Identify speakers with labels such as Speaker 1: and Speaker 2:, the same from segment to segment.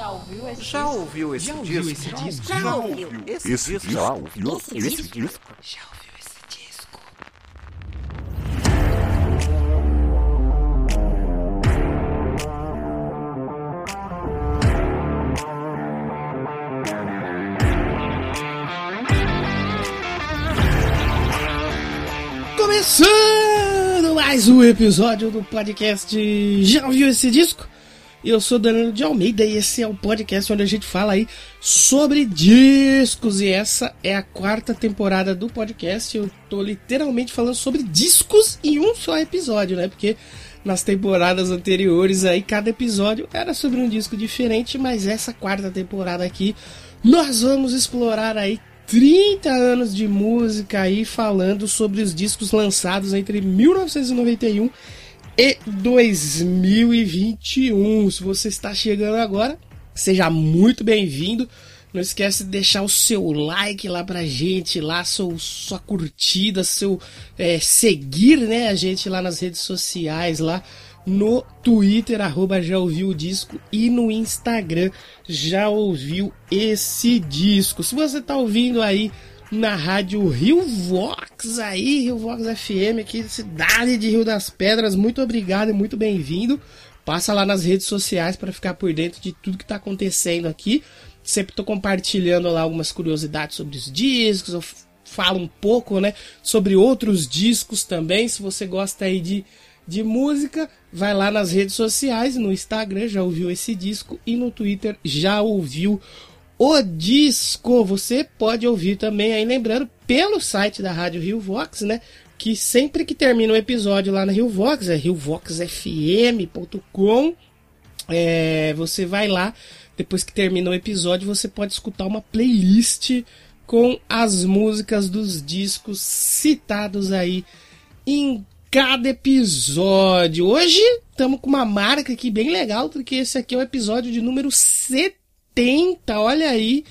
Speaker 1: Já ouviu esse
Speaker 2: Já
Speaker 1: disco?
Speaker 2: ouviu esse
Speaker 3: Já
Speaker 2: disco?
Speaker 3: ouviu esse disco?
Speaker 1: Já ouviu.
Speaker 2: Esse,
Speaker 4: Esse
Speaker 2: disco?
Speaker 4: já ouviu
Speaker 1: Esse
Speaker 4: esse
Speaker 1: disco?
Speaker 4: disco?
Speaker 3: Já ouviu esse disco? Começando mais um episódio do podcast Já ouviu esse disco? Eu sou Danilo de Almeida e esse é o podcast onde a gente fala aí sobre discos. E essa é a quarta temporada do podcast. Eu tô literalmente falando sobre discos em um só episódio, né? Porque nas temporadas anteriores aí cada episódio era sobre um disco diferente, mas essa quarta temporada aqui nós vamos explorar aí 30 anos de música aí falando sobre os discos lançados entre 1991 e 2021. Se você está chegando agora, seja muito bem-vindo. Não esquece de deixar o seu like lá pra gente, lá seu, sua curtida, seu é, seguir né, a gente lá nas redes sociais, lá no Twitter, arroba já ouviu o disco, e no Instagram já ouviu esse disco. Se você tá ouvindo aí na rádio Rio Vox aí, Rio Vox FM, aqui cidade de Rio das Pedras, muito obrigado e muito bem-vindo. Passa lá nas redes sociais para ficar por dentro de tudo que tá acontecendo aqui. Sempre tô compartilhando lá algumas curiosidades sobre os discos, eu falo um pouco, né, sobre outros discos também, se você gosta aí de de música, vai lá nas redes sociais, no Instagram já ouviu esse disco e no Twitter já ouviu o disco. Você pode ouvir também aí, lembrando, pelo site da Rádio Rio Vox, né? Que sempre que termina o episódio lá na Rio Vox, é riovoxfm.com, é, você vai lá, depois que termina o episódio, você pode escutar uma playlist com as músicas dos discos citados aí em cada episódio. Hoje estamos com uma marca aqui bem legal, porque esse aqui é o episódio de número 70. Olha aí,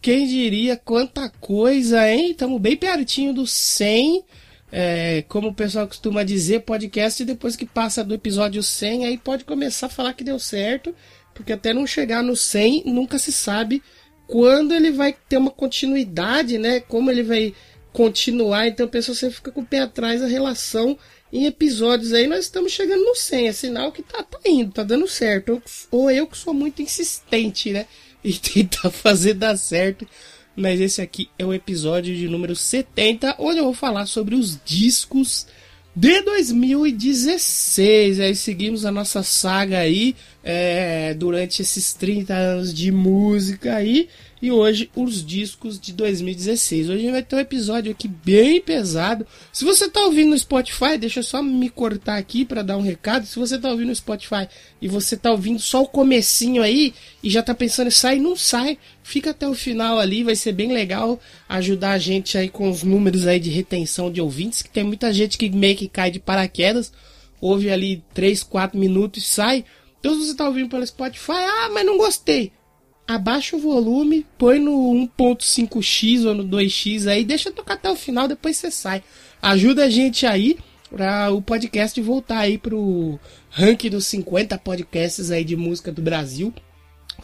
Speaker 3: quem diria quanta coisa, hein? Estamos bem pertinho do 100. É, como o pessoal costuma dizer, podcast depois que passa do episódio 100, aí pode começar a falar que deu certo, porque até não chegar no 100, nunca se sabe quando ele vai ter uma continuidade, né? Como ele vai continuar, então a pessoa sempre fica com o pé atrás a relação em episódios aí, nós estamos chegando no 100, é sinal que tá, tá indo, tá dando certo. Ou eu que sou muito insistente, né? E tentar fazer dar certo. Mas esse aqui é o episódio de número 70, onde eu vou falar sobre os discos de 2016. Aí seguimos a nossa saga aí é, durante esses 30 anos de música aí. E hoje os discos de 2016. Hoje vai ter um episódio aqui bem pesado. Se você tá ouvindo no Spotify, deixa eu só me cortar aqui para dar um recado. Se você tá ouvindo no Spotify e você tá ouvindo só o comecinho aí e já tá pensando em sair, não sai. Fica até o final ali, vai ser bem legal ajudar a gente aí com os números aí de retenção de ouvintes, que tem muita gente que meio que cai de paraquedas, ouve ali 3, 4 minutos e sai. Então se você tá ouvindo pelo Spotify, ah, mas não gostei abaixa o volume, põe no 1.5x ou no 2x aí, deixa tocar até o final, depois você sai. Ajuda a gente aí para o podcast voltar aí pro ranking dos 50 podcasts aí de música do Brasil.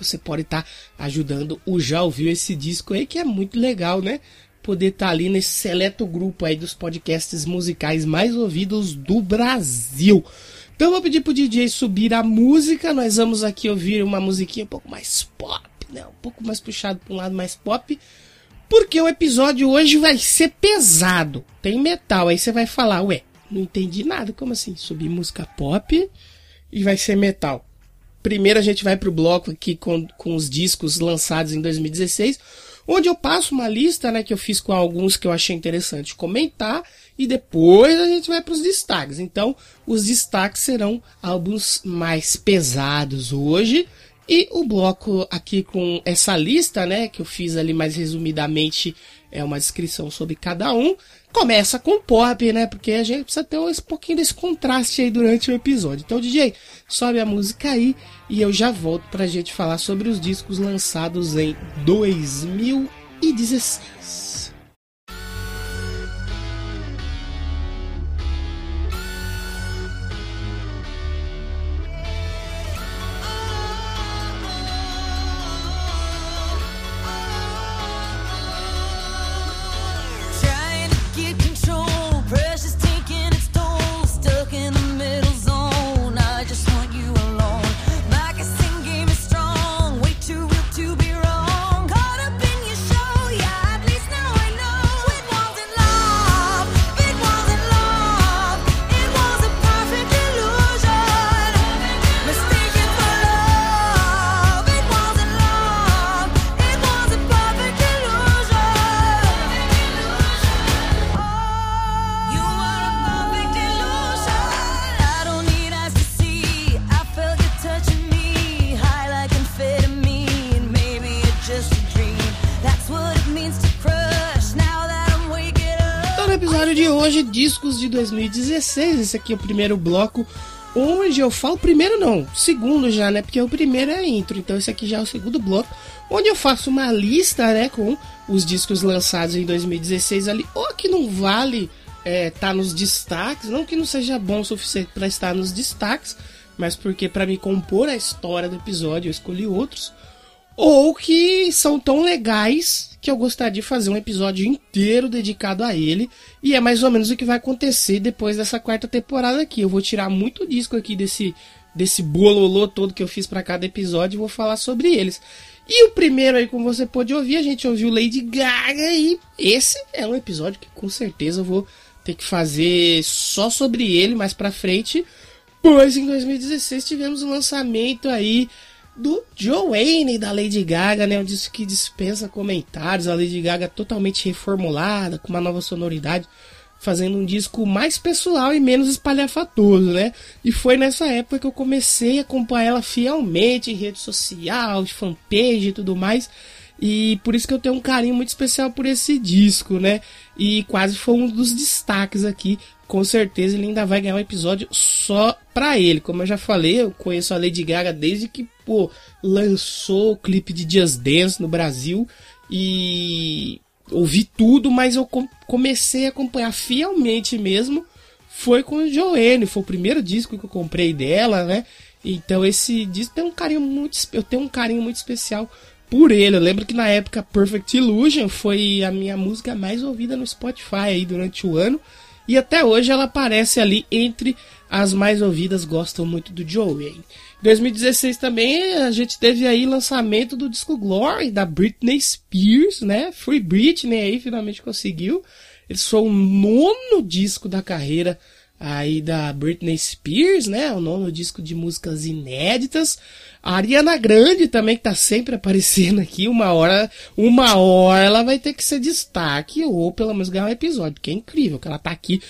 Speaker 3: Você pode estar tá ajudando o Já Ouviu esse disco aí, que é muito legal, né? Poder estar tá ali nesse seleto grupo aí dos podcasts musicais mais ouvidos do Brasil. Então vou pedir pro DJ subir a música. Nós vamos aqui ouvir uma musiquinha um pouco mais pop, né? Um pouco mais puxado para um lado mais pop. Porque o episódio hoje vai ser pesado. Tem metal. Aí você vai falar, ué, não entendi nada. Como assim? Subir música pop e vai ser metal. Primeiro a gente vai pro bloco aqui com, com os discos lançados em 2016 onde eu passo uma lista, né, que eu fiz com alguns que eu achei interessante comentar e depois a gente vai para os destaques. Então, os destaques serão álbuns mais pesados hoje e o bloco aqui com essa lista, né, que eu fiz ali mais resumidamente, é uma descrição sobre cada um. Começa com pop, né? Porque a gente precisa ter um pouquinho desse contraste aí durante o episódio. Então, DJ, sobe a música aí e eu já volto pra gente falar sobre os discos lançados em 2016. 2016. Esse aqui é o primeiro bloco onde eu falo, primeiro não, segundo já, né? Porque o primeiro é a intro, então esse aqui já é o segundo bloco, onde eu faço uma lista, né, com os discos lançados em 2016 ali, ou que não vale é, tá nos destaques, não que não seja bom o suficiente para estar nos destaques, mas porque para me compor a história do episódio eu escolhi outros, ou que são tão legais que eu gostaria de fazer um episódio inteiro dedicado a ele. E é mais ou menos o que vai acontecer depois dessa quarta temporada aqui. Eu vou tirar muito disco aqui desse desse bololô todo que eu fiz para cada episódio e vou falar sobre eles. E o primeiro aí, como você pode ouvir, a gente ouviu Lady Gaga e esse é um episódio que com certeza eu vou ter que fazer só sobre ele mais pra frente, pois em 2016 tivemos o lançamento aí do Joanne da Lady Gaga, né? Um disco que dispensa comentários. A Lady Gaga totalmente reformulada, com uma nova sonoridade, fazendo um disco mais pessoal e menos espalhafatoso, né? E foi nessa época que eu comecei a acompanhar ela fielmente em rede social, de fanpage e tudo mais. E por isso que eu tenho um carinho muito especial por esse disco, né? E quase foi um dos destaques aqui com certeza ele ainda vai ganhar um episódio só pra ele. Como eu já falei, eu conheço a Lady Gaga desde que, pô, lançou o clipe de Just Dance no Brasil e ouvi tudo, mas eu comecei a acompanhar fielmente mesmo. Foi com Joanne, foi o primeiro disco que eu comprei dela, né? Então esse disco tem um carinho muito, eu tenho um carinho muito especial por ele. Eu lembro que na época Perfect Illusion foi a minha música mais ouvida no Spotify aí durante o ano. E até hoje ela aparece ali entre as mais ouvidas, gostam muito do Joey. Em 2016 também a gente teve aí lançamento do disco Glory da Britney Spears, né? Free Britney aí finalmente conseguiu. Ele foi o nono disco da carreira aí da Britney Spears, né? O nono disco de músicas inéditas. A Ariana Grande também, que tá sempre aparecendo aqui, uma hora, uma hora ela vai ter que ser destaque, ou pelo menos ganhar um episódio, que é incrível, que ela tá aqui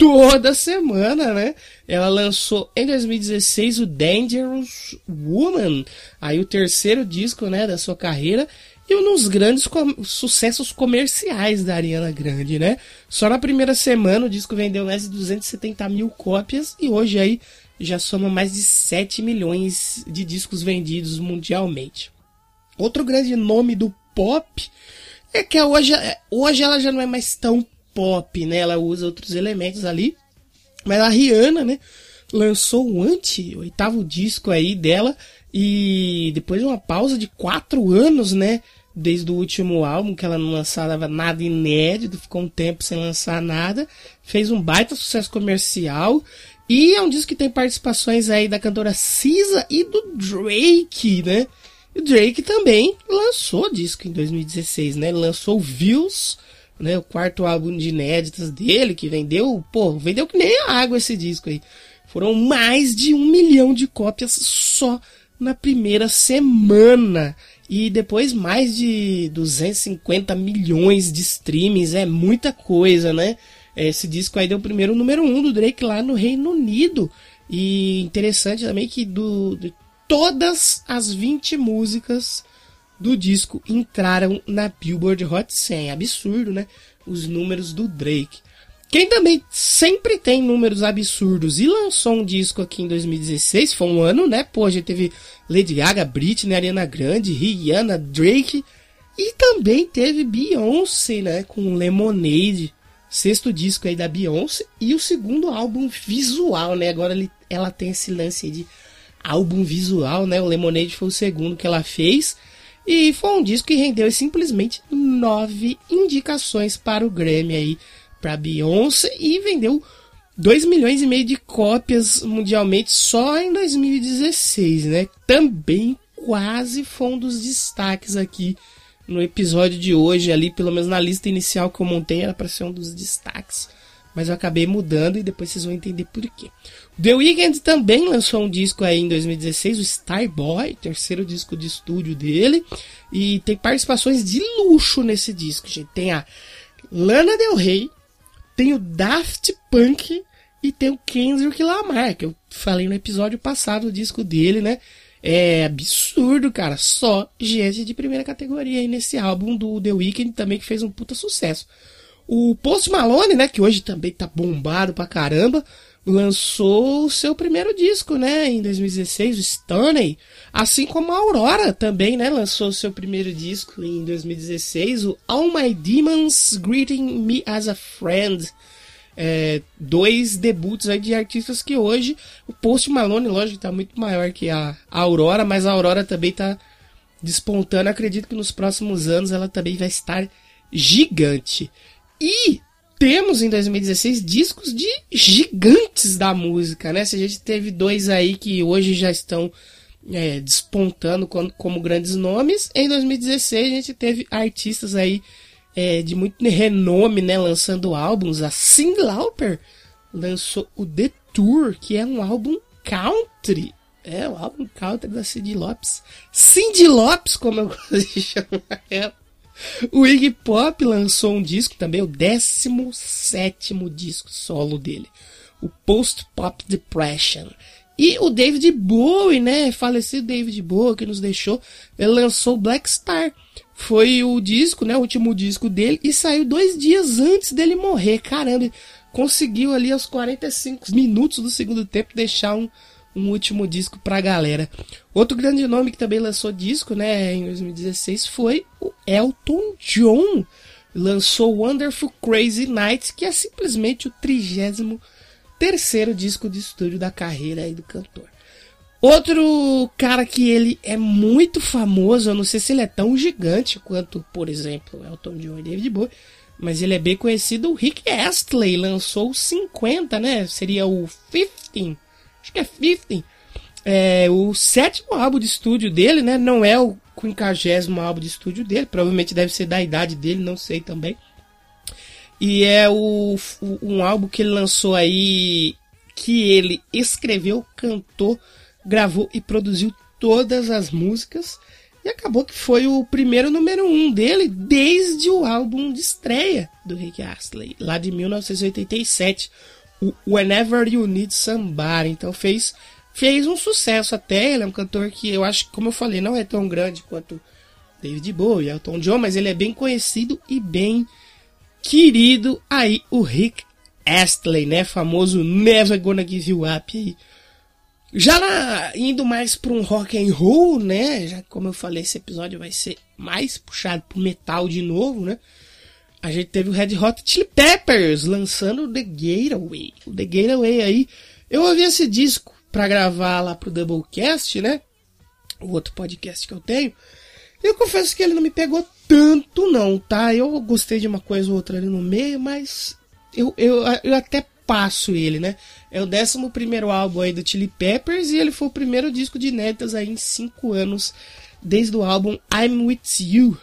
Speaker 3: toda semana, né? Ela lançou em 2016 o Dangerous Woman, aí o terceiro disco, né, da sua carreira, e um dos grandes com sucessos comerciais da Ariana Grande, né? Só na primeira semana o disco vendeu mais de 270 mil cópias e hoje aí já soma mais de 7 milhões de discos vendidos mundialmente. Outro grande nome do pop é que hoje, hoje ela já não é mais tão pop, né? Ela usa outros elementos ali. Mas a Rihanna, né? Lançou o anti, oitavo disco aí dela. E depois de uma pausa de quatro anos, né? Desde o último álbum, que ela não lançava nada inédito, ficou um tempo sem lançar nada. Fez um baita sucesso comercial. E é um disco que tem participações aí da cantora Cisa e do Drake, né? E o Drake também lançou disco em 2016, né? Lançou Views, né? O quarto álbum de inéditas dele, que vendeu, pô, vendeu que nem água esse disco aí. Foram mais de um milhão de cópias só na primeira semana. E depois mais de 250 milhões de streamings, é muita coisa, né? Esse disco aí deu o primeiro número um do Drake lá no Reino Unido. E interessante também que do, de todas as 20 músicas do disco entraram na Billboard Hot 100. Absurdo, né? Os números do Drake. Quem também sempre tem números absurdos e lançou um disco aqui em 2016, foi um ano, né? Pô, a gente teve Lady Gaga, Britney, Ariana Grande, Rihanna, Drake e também teve Beyoncé, né? Com Lemonade sexto disco aí da Beyoncé e o segundo álbum visual, né? Agora ele, ela tem esse lance de álbum visual, né? O Lemonade foi o segundo que ela fez e foi um disco que rendeu simplesmente nove indicações para o Grammy aí para Beyoncé e vendeu 2 milhões e meio de cópias mundialmente só em 2016, né? Também quase foi um dos destaques aqui no episódio de hoje, ali, pelo menos na lista inicial que eu montei, era para ser um dos destaques. Mas eu acabei mudando e depois vocês vão entender por quê. The Weeknd também lançou um disco aí em 2016, o Starboy, terceiro disco de estúdio dele. E tem participações de luxo nesse disco, gente. Tem a Lana Del Rey, tem o Daft Punk e tem o Kendrick Lamar, que eu falei no episódio passado o disco dele, né? É absurdo, cara. Só gente de primeira categoria aí nesse álbum do The Weeknd também que fez um puta sucesso. O Post Malone, né, que hoje também tá bombado pra caramba, lançou o seu primeiro disco, né, em 2016, o Stoney. Assim como a Aurora também, né, lançou o seu primeiro disco em 2016, o All My Demons Greeting Me as a Friend. É, dois debuts aí de artistas que hoje o Post Malone, lógico, está muito maior que a, a Aurora, mas a Aurora também está despontando. Acredito que nos próximos anos ela também vai estar gigante. E temos em 2016 discos de gigantes da música, né? Se a gente teve dois aí que hoje já estão é, despontando como, como, grandes nomes, em 2016 a gente teve artistas aí é, de muito renome, né, lançando álbuns. A Cyndi Lauper lançou o The Tour, que é um álbum country. É, o álbum country da Cyndi Lopes. Cyndi Lopes, como eu gosto de chamar ela. O Iggy Pop lançou um disco também, o 17 disco solo dele. O Post Pop Depression. E o David Bowie, né? Falecido David Bowie, que nos deixou, ele lançou Black Star foi o disco, né? O último disco dele e saiu dois dias antes dele morrer. Caramba, conseguiu ali aos 45 minutos do segundo tempo deixar um, um último disco pra galera. Outro grande nome que também lançou disco, né, em 2016 foi o Elton John. Lançou Wonderful Crazy Nights, que é simplesmente o 33 terceiro disco de estúdio da carreira aí do cantor. Outro cara que ele é muito famoso, eu não sei se ele é tão gigante quanto, por exemplo, Elton John e David Bowie, mas ele é bem conhecido, o Rick Astley lançou o 50, né? Seria o 15, acho que é 15. É, o sétimo álbum de estúdio dele, né? Não é o quinquagésimo álbum de estúdio dele, provavelmente deve ser da idade dele, não sei também. E é o, um álbum que ele lançou aí, que ele escreveu, cantou, gravou e produziu todas as músicas e acabou que foi o primeiro número um dele desde o álbum de estreia do Rick Astley, lá de 1987, o Whenever You Need Somebody. Então fez fez um sucesso até. Ele é um cantor que eu acho, como eu falei, não é tão grande quanto David Bowie, Elton John, mas ele é bem conhecido e bem querido. Aí o Rick Astley, né, famoso Never Gonna Give You Up aí já indo mais para um rock and roll, né? Já como eu falei, esse episódio vai ser mais puxado pro metal de novo, né? A gente teve o Red Hot Chili Peppers lançando The Gateway. O The Gateway aí, eu ouvi esse disco para gravar lá pro Doublecast, né? O outro podcast que eu tenho. Eu confesso que ele não me pegou tanto não, tá? Eu gostei de uma coisa ou outra ali no meio, mas eu, eu, eu até passo ele, né? É o 11 primeiro álbum aí do Chili Peppers e ele foi o primeiro disco de inéditas aí em 5 anos, desde o álbum I'm With You.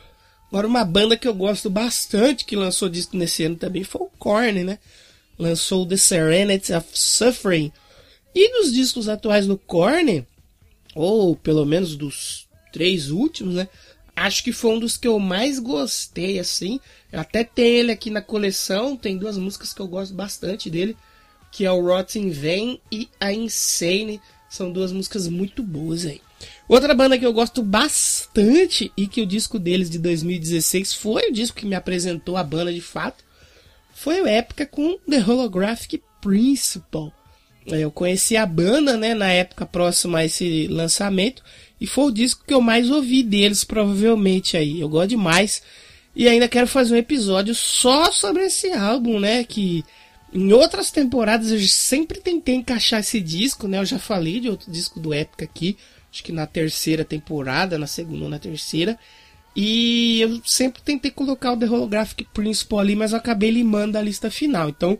Speaker 3: Agora uma banda que eu gosto bastante que lançou disco nesse ano também foi o Korn, né? Lançou The Serenity of Suffering. E dos discos atuais do Korn, ou pelo menos dos três últimos, né? Acho que foi um dos que eu mais gostei, assim. Eu até tenho ele aqui na coleção. Tem duas músicas que eu gosto bastante dele, que é o Rotten Vein e a Insane. São duas músicas muito boas aí. Outra banda que eu gosto bastante e que o disco deles de 2016 foi o disco que me apresentou a banda de fato, foi o Época com The Holographic Principle. Eu conheci a banda, né, na época próxima a esse lançamento e foi o disco que eu mais ouvi deles, provavelmente aí. Eu gosto demais e ainda quero fazer um episódio só sobre esse álbum, né? Que em outras temporadas eu sempre tentei encaixar esse disco, né? Eu já falei de outro disco do Épica aqui, acho que na terceira temporada, na segunda ou na terceira. E eu sempre tentei colocar o The Holographic Principle ali, mas eu acabei limando a lista final. Então,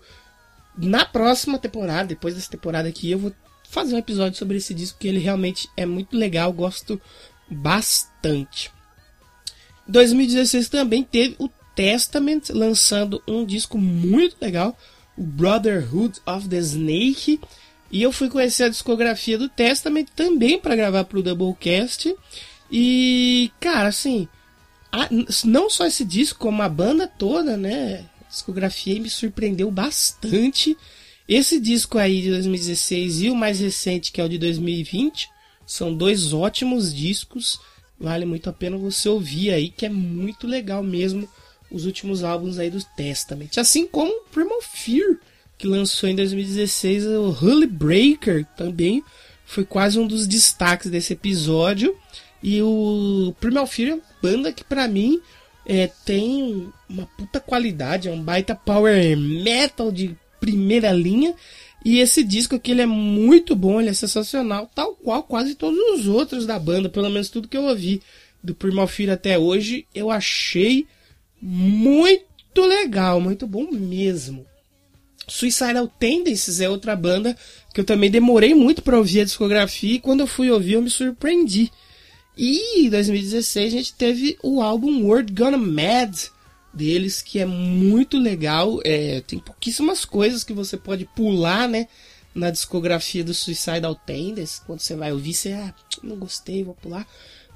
Speaker 3: na próxima temporada, depois dessa temporada aqui, eu vou fazer um episódio sobre esse disco, que ele realmente é muito legal, gosto bastante. 2016 também teve o Testament lançando um disco muito legal, o Brotherhood of the Snake. E eu fui conhecer a discografia do Testament também para gravar para o Doublecast. E, cara, assim, a, não só esse disco, como a banda toda, né? A discografia me surpreendeu bastante. Esse disco aí de 2016 e o mais recente, que é o de 2020, São dois ótimos discos, vale muito a pena você ouvir aí, que é muito legal mesmo os últimos álbuns aí do Testament. Assim como Primal Fear, que lançou em 2016 o Holy Breaker, também foi quase um dos destaques desse episódio. E o Primal Fear é uma banda que para mim é, tem uma puta qualidade, é um baita power metal de primeira linha. E esse disco aqui ele é muito bom, ele é sensacional, tal qual quase todos os outros da banda, pelo menos tudo que eu ouvi do Primal Fear até hoje, eu achei muito legal, muito bom mesmo. Suicidal Tendencies é outra banda que eu também demorei muito para ouvir a discografia e quando eu fui ouvir eu me surpreendi. E em 2016 a gente teve o álbum World Gonna Mad deles, que é muito legal. É, tem pouquíssimas coisas que você pode pular, né? Na discografia do Suicidal Tendencies. Quando você vai ouvir, você, ah, não gostei, vou pular.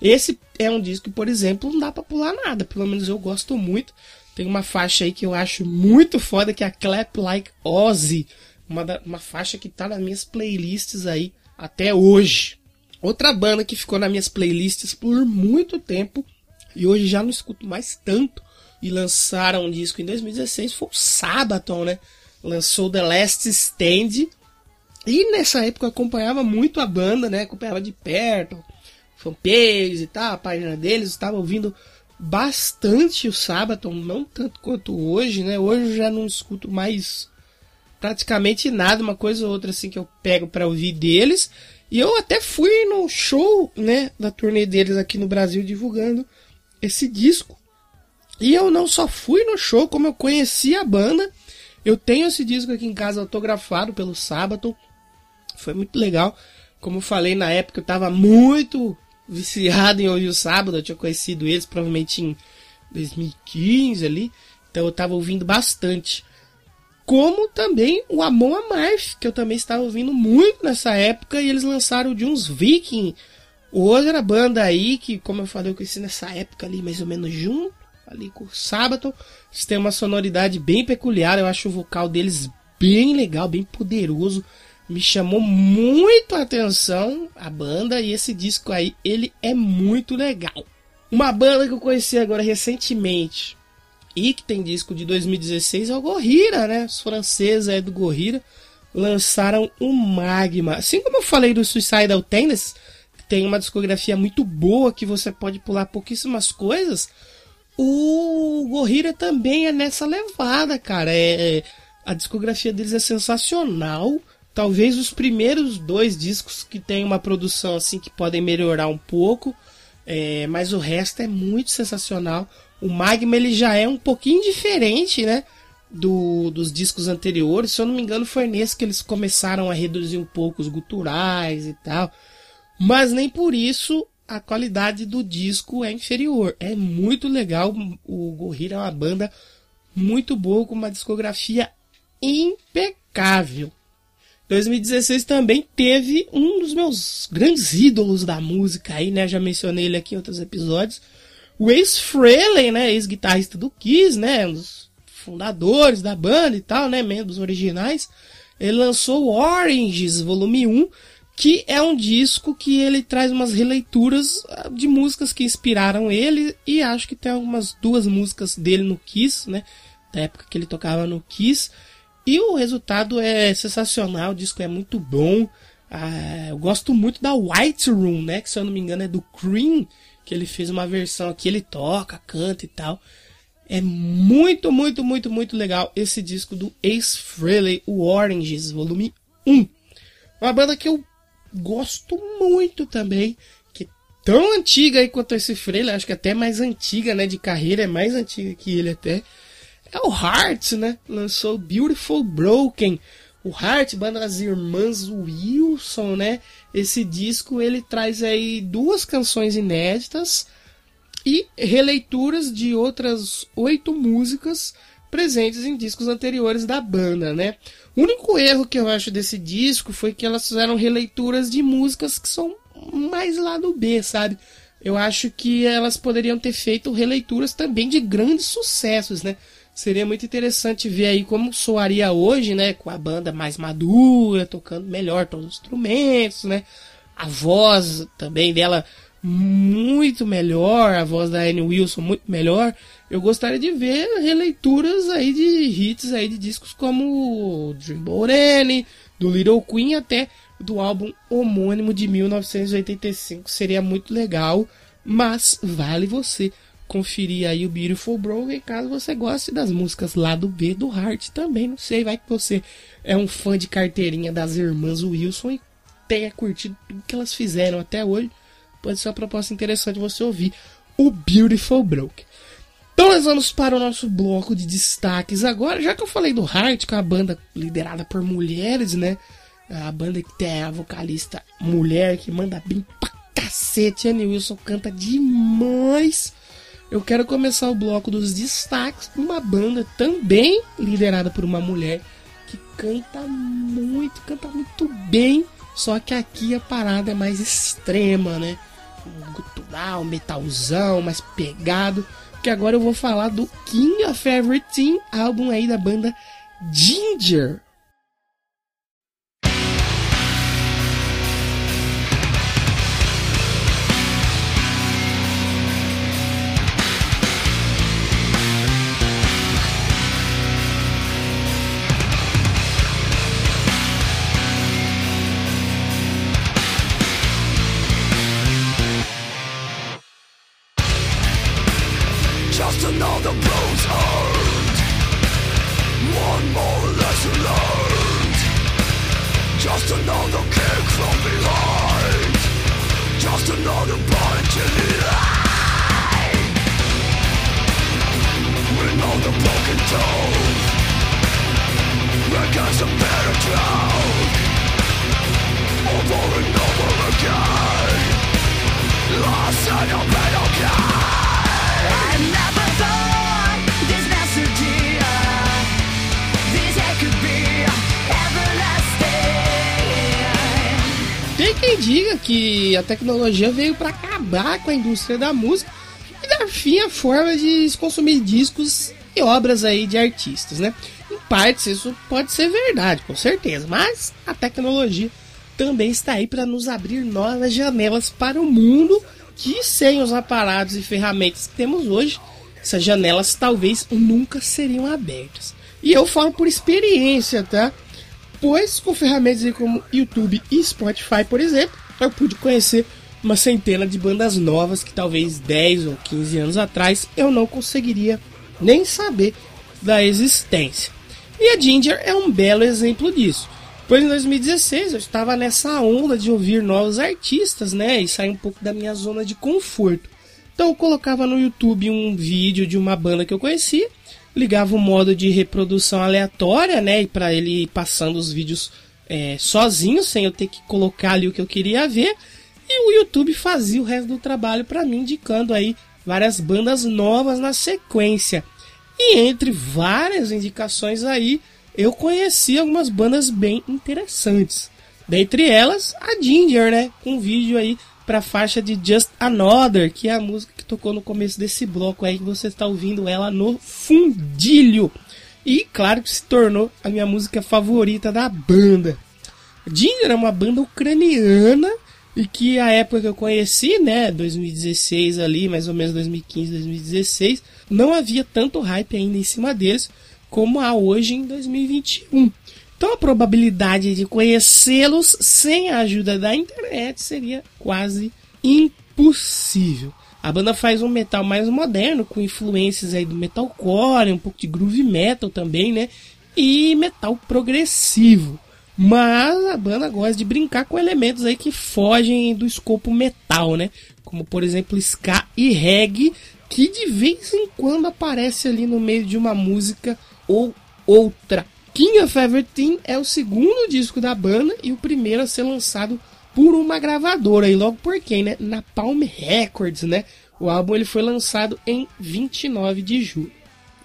Speaker 3: Esse é um disco que, por exemplo, não dá pra pular nada. Pelo menos eu gosto muito. Tem uma faixa aí que eu acho muito foda, que é a Clap Like Ozzy. Uma, da, uma faixa que tá nas minhas playlists aí até hoje. Outra banda que ficou nas minhas playlists por muito tempo e hoje já não escuto mais tanto e lançaram um disco em 2016 foi o Sabaton, né? Lançou The Last Stand e nessa época eu acompanhava muito a banda, né? Acompanhava de perto, fanpage e tal, a página deles, estava ouvindo bastante o Sabaton, não tanto quanto hoje, né? Hoje eu já não escuto mais praticamente nada, uma coisa ou outra assim que eu pego para ouvir deles. E eu até fui no show, né, da turnê deles aqui no Brasil divulgando esse disco. E eu não só fui no show, como eu conheci a banda. Eu tenho esse disco aqui em casa autografado pelo Sabaton. Foi muito legal. Como eu falei na época, eu tava muito viciado em ouvir o sábado, eu tinha conhecido eles provavelmente em 2015 ali, então eu tava ouvindo bastante. Como também o Amon Amarth, que eu também estava ouvindo muito nessa época, e eles lançaram de uns Viking, outra banda aí, que como eu falei, eu conheci nessa época ali, mais ou menos junto, ali com o Sábado. Eles têm uma sonoridade bem peculiar, eu acho o vocal deles bem legal, bem poderoso me chamou muito a atenção a banda e esse disco aí, ele é muito legal. Uma banda que eu conheci agora recentemente e que tem disco de 2016 é o Gorira, né? Os franceses aí do Gorira lançaram o Magma. Assim como eu falei do Suicidal Tennis, que tem uma discografia muito boa que você pode pular pouquíssimas coisas, o Gorira também é nessa levada, cara. É, é a discografia deles é sensacional talvez os primeiros dois discos que tem uma produção assim que podem melhorar um pouco, é, mas o resto é muito sensacional. O Magma ele já é um pouquinho diferente, né? Do, dos discos anteriores, se eu não me engano, foi nesse que eles começaram a reduzir um pouco os guturais e tal. Mas nem por isso a qualidade do disco é inferior. É muito legal. O Gorilla é uma banda muito boa, com uma discografia impecável. 2016 também teve um dos meus grandes ídolos da música aí, né? Já mencionei ele aqui em outros episódios. O Ace Frehley, né? Ex-guitarrista do Kiss, né? Um dos fundadores da banda e tal, né? Membros originais. Ele lançou Oranges, volume 1, que é um disco que ele traz umas releituras ah, de músicas que inspiraram ele e acho que tem algumas duas músicas dele no Kiss, né? Da época que ele tocava no Kiss. E o resultado é sensacional, o disco é muito bom. Ah, eu gosto muito da White Room, né? Que se eu não me engano é do Cream, que ele fez uma versão aqui, ele toca, canta e tal. É muito, muito, muito, muito legal esse disco do Ace Frehley, o Oranges, volume 1. Uma banda que eu gosto muito também, que é tão antiga aí quanto esse Frehley, acho que até mais antiga, né, de carreira, é mais antiga que ele até é o Heart, né? Lançou Beautiful Broken. O Heart, banda das irmãs Wilson, né? Esse disco ele traz aí duas canções inéditas e releituras de outras oito músicas presentes em discos anteriores da banda, né? O único erro que eu acho desse disco foi que elas fizeram releituras de músicas que são mais lado B, sabe? Eu acho que elas poderiam ter feito releituras também de grandes sucessos, né? Seria muito interessante ver aí como soaria hoje, né? Com a banda mais madura, tocando melhor todos os instrumentos, né? a voz também dela muito melhor, a voz da Anne Wilson muito melhor. Eu gostaria de ver releituras aí de hits aí de discos como Dreamboat Annie, do Little Queen até do álbum homônimo de 1985. Seria muito legal, mas vale você conferir aí o Beautiful Broken caso você goste das músicas lá do B do Heart também. Não sei, vai que você é um fã de carteirinha das irmãs Wilson e tenha curtido tudo que elas fizeram até hoje. Pode ser uma proposta interessante você ouvir o Beautiful Broken. Então nós vamos para o nosso bloco de destaques agora, já que eu falei do Heart, que é uma banda liderada por mulheres, né? A banda que tem a vocalista mulher que manda bem pra cacete. Annie Wilson canta demais. Eu quero começar o bloco dos destaques de uma banda também liderada por uma mulher que canta muito, canta muito bem. Só que aqui a parada é mais extrema, né? Gutural, metalzão, mais pegado. Que agora eu vou falar do King of Everything, álbum aí da banda Ginger. A tecnologia veio para acabar com a indústria da música e dar fim à forma de consumir discos e obras aí de artistas, né? Em partes isso pode ser verdade, com certeza, mas a tecnologia também está aí para nos abrir novas janelas para o mundo que sem os aparatos e ferramentas que temos hoje, essas janelas talvez nunca seriam abertas. E eu falo por experiência, tá? Pois com ferramentas como YouTube e Spotify, por exemplo, eu pude conhecer uma centena de bandas novas que talvez 10 ou 15 anos atrás eu não conseguiria nem saber da existência. E a Ginger é um belo exemplo disso. Pois em 2016 eu estava nessa onda de ouvir novos artistas, né? E sair um pouco da minha zona de conforto. Então eu colocava no YouTube um vídeo de uma banda que eu conhecia, ligava o modo de reprodução aleatória, né? E para ele ir passando os vídeos é, sozinho, sem eu ter que colocar ali o que eu queria ver. E o YouTube fazia o resto do trabalho para mim, indicando aí várias bandas novas na sequência. E entre várias indicações aí, eu conheci algumas bandas bem interessantes. Dentre elas, a Ginger, né? Com um vídeo aí pra faixa de Just Another, que é a música que tocou no começo desse bloco aí, que você está ouvindo ela no fundilho. E claro que se tornou a minha música favorita da banda. Ginger é uma banda ucraniana e que a época que eu conheci, né, 2016 ali, mais ou menos 2015, 2016, não havia tanto hype ainda em cima deles como há hoje em 2021. Então a probabilidade de conhecê-los sem a ajuda da internet seria quase impossível. A banda faz um metal mais moderno, com influências aí do metalcore, um pouco de groove metal também, né? E metal progressivo. Mas a banda gosta de brincar com elementos aí que fogem do escopo metal, né? Como por exemplo ska e reggae, que de vez em quando aparece ali no meio de uma música ou outra. King of Everything é o segundo disco da banda e o primeiro a ser lançado por uma gravadora e logo por quem, né? Na Palm Records, né? O álbum ele foi lançado em 29 de julho.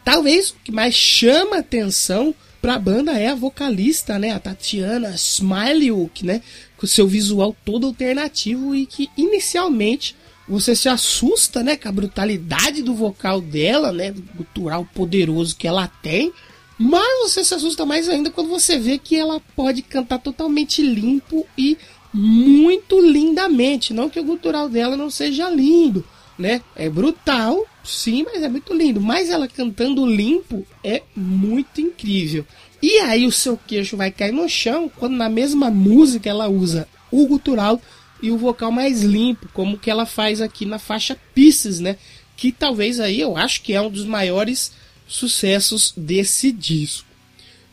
Speaker 3: Talvez o que mais chama atenção para a banda é a vocalista, né, a Tatiana Smileyuk, né, com seu visual todo alternativo e que inicialmente você se assusta, né, com a brutalidade do vocal dela, né, do gutural poderoso que ela tem, mas você se assusta mais ainda quando você vê que ela pode cantar totalmente limpo e muito lindamente. Não que o gutural dela não seja lindo, né? É brutal, sim, mas é muito lindo. Mas ela cantando limpo é muito incrível. E aí o seu queixo vai cair no chão quando na mesma música ela usa o gutural e o vocal mais limpo, como que ela faz aqui na faixa Pieces, né? Que talvez aí eu acho que é um dos maiores sucessos desse disco.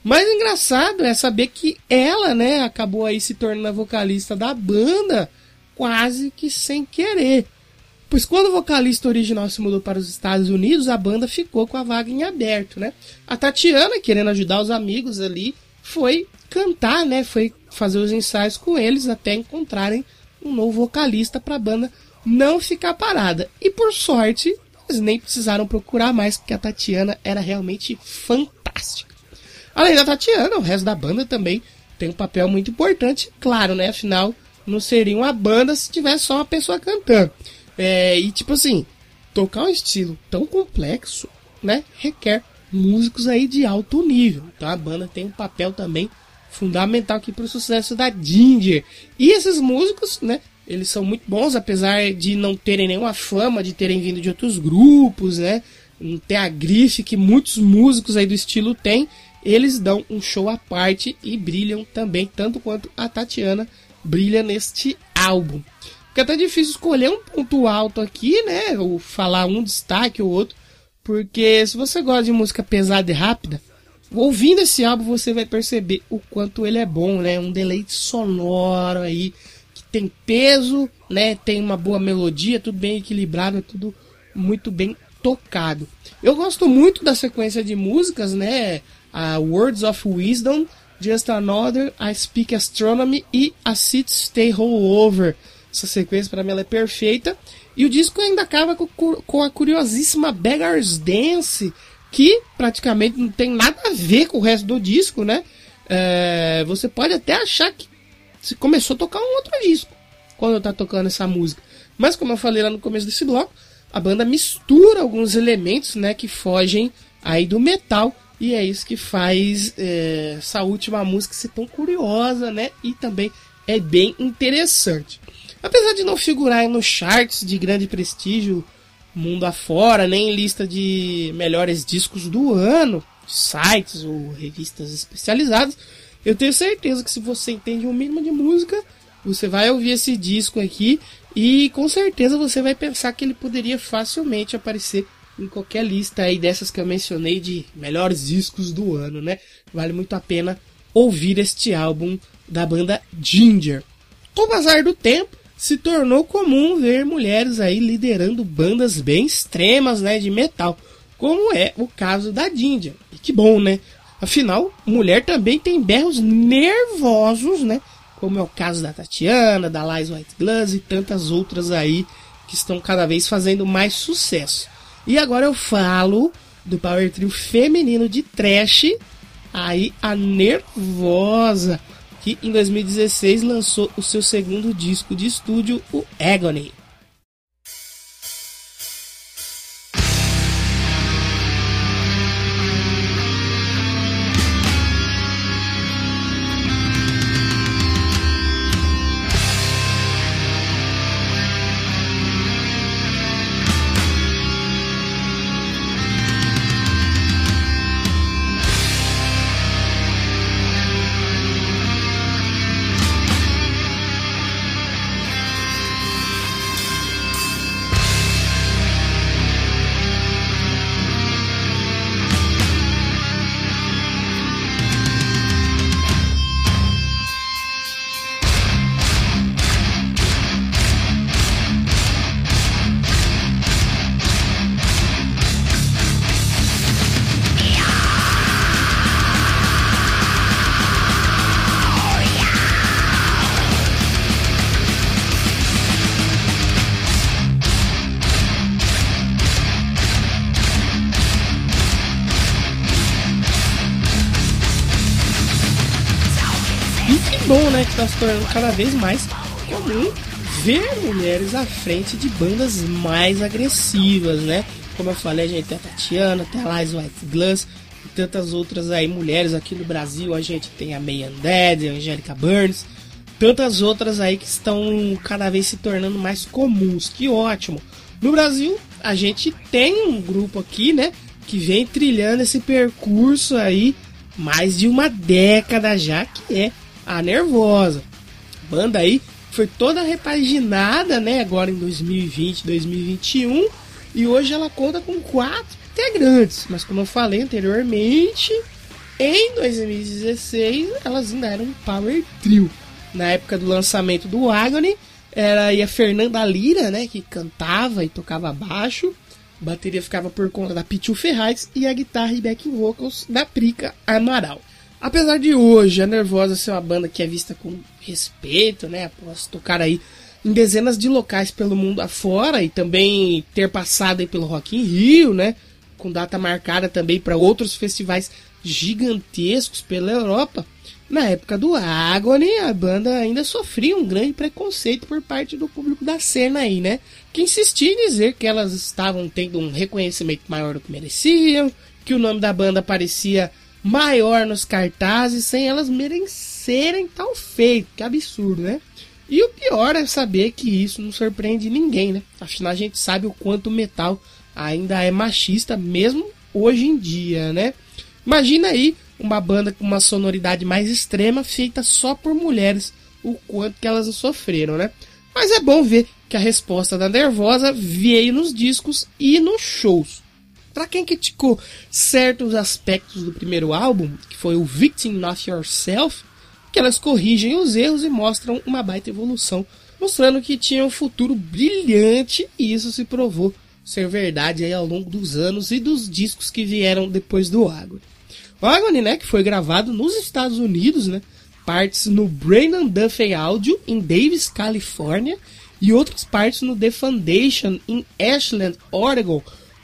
Speaker 3: Mas engraçado é saber que ela, né, acabou aí se tornando a vocalista da banda quase que sem querer. Pois quando o vocalista original se mudou para os Estados Unidos, a banda ficou com a vaga em aberto, né? A Tatiana, querendo ajudar os amigos ali, foi cantar, né? Foi fazer os ensaios com eles até encontrarem um novo vocalista para a banda não ficar parada. E por sorte, eles nem precisaram procurar mais, porque a Tatiana era realmente fantástica. Além da Tatiana, o resto da banda também tem um papel muito importante, claro, né? Afinal, não seria uma banda se tivesse só uma pessoa cantando. É, e tipo assim, tocar um estilo tão complexo, né, requer músicos aí de alto nível. Então a banda tem um papel também fundamental aqui para o sucesso da Ginger. E esses músicos, né, eles são muito bons, apesar de não terem nenhuma fama de terem vindo de outros grupos, né? Não ter a grife que muitos músicos aí do estilo têm. Eles dão um show à parte e brilham também, tanto quanto a Tatiana brilha neste álbum. Fica até difícil escolher um ponto alto aqui, né? Ou falar um destaque ou outro. Porque se você gosta de música pesada e rápida, ouvindo esse álbum você vai perceber o quanto ele é bom, né? Um deleite sonoro aí, que tem peso, né? Tem uma boa melodia, tudo bem equilibrado, tudo muito bem tocado. Eu gosto muito da sequência de músicas, né? A Words of Wisdom, Just Another, I Speak Astronomy e A Sit Stay. Over essa sequência para mim ela é perfeita. E o disco ainda acaba com, com a curiosíssima Beggar's Dance, que praticamente não tem nada a ver com o resto do disco, né? É, você pode até achar que se começou a tocar um outro disco quando tá tocando essa música. Mas como eu falei lá no começo desse bloco, a banda mistura alguns elementos, né, que fogem aí do metal e é isso que faz é, essa última música ser tão curiosa, né? E também é bem interessante. Apesar de não figurar nos charts de grande prestígio mundo afora, nem em lista de melhores discos do ano, sites ou revistas especializadas, eu tenho certeza que se você entende um mínimo de música, você vai ouvir esse disco aqui e com certeza você vai pensar que ele poderia facilmente aparecer em qualquer lista aí dessas que eu mencionei de melhores discos do ano, né? Vale muito a pena ouvir este álbum da banda Ginger. Com o passar do tempo, se tornou comum ver mulheres aí liderando bandas bem extremas, né, de metal, como é o caso da Dindia. E que bom, né? Afinal, mulher também tem berros nervosos, né? Como é o caso da Tatiana, da Lies White Gloves e tantas outras aí que estão cada vez fazendo mais sucesso. E agora eu falo do Power Trio feminino de trash, aí a Nervosa que em 2016 lançou o seu segundo disco de estúdio, o Agony. Tornando cada vez mais comum ver mulheres à frente de bandas mais agressivas, né? Como eu falei, a gente tem a Tatiana, tem a Liz White Glass e tantas outras aí mulheres aqui no Brasil. A gente tem a May Undead, a Angelica Burns, tantas outras aí que estão cada vez se tornando mais comuns. Que ótimo! No Brasil, a gente tem um grupo aqui, né, que vem trilhando esse percurso aí mais de uma década já, que é a Nervosa. Banda aí foi toda repaginada, né, agora em 2020, 2021, e hoje ela conta com quatro integrantes, mas como eu falei anteriormente, em 2016 elas ainda eram um power trio. Na época do lançamento do Agony, era a Fernanda Lira, né, que cantava e tocava baixo, a bateria ficava por conta da Pichu Ferraz e a guitarra e back vocals da Prica Amaral. Apesar de hoje a Nervosa ser uma banda que é vista com respeito, né, após tocar aí em dezenas de locais pelo mundo afora e também ter passado aí pelo Rock in Rio, né, com data marcada também para outros festivais gigantescos pela Europa. Na época do Agony, a banda ainda sofria um grande preconceito por parte do público da cena aí, né? Que insistia em dizer que elas estavam tendo um reconhecimento maior do que mereciam, que o nome da banda parecia maior nos cartazes sem elas merecerem tal feito. Que absurdo, né? E o pior é saber que isso não surpreende ninguém, né? Afinal, a gente sabe o quanto o metal ainda é machista, mesmo hoje em dia, né? Imagina aí uma banda com uma sonoridade mais extrema, feita só por mulheres, o quanto que elas sofreram, né? Mas é bom ver que a resposta da Nervosa veio nos discos e nos shows. Para quem criticou certos aspectos do primeiro álbum, que foi o Victim of Yourself, que elas corrigem os erros e mostram uma baita evolução, mostrando que tinha um futuro brilhante e isso se provou ser verdade aí ao longo dos anos e dos discos que vieram depois do Agony. O Agony, né, que foi gravado nos Estados Unidos, né, partes no Brandon Duffy Audio em Davis, Califórnia, e outras partes no The Foundation em Ashland, Oregon,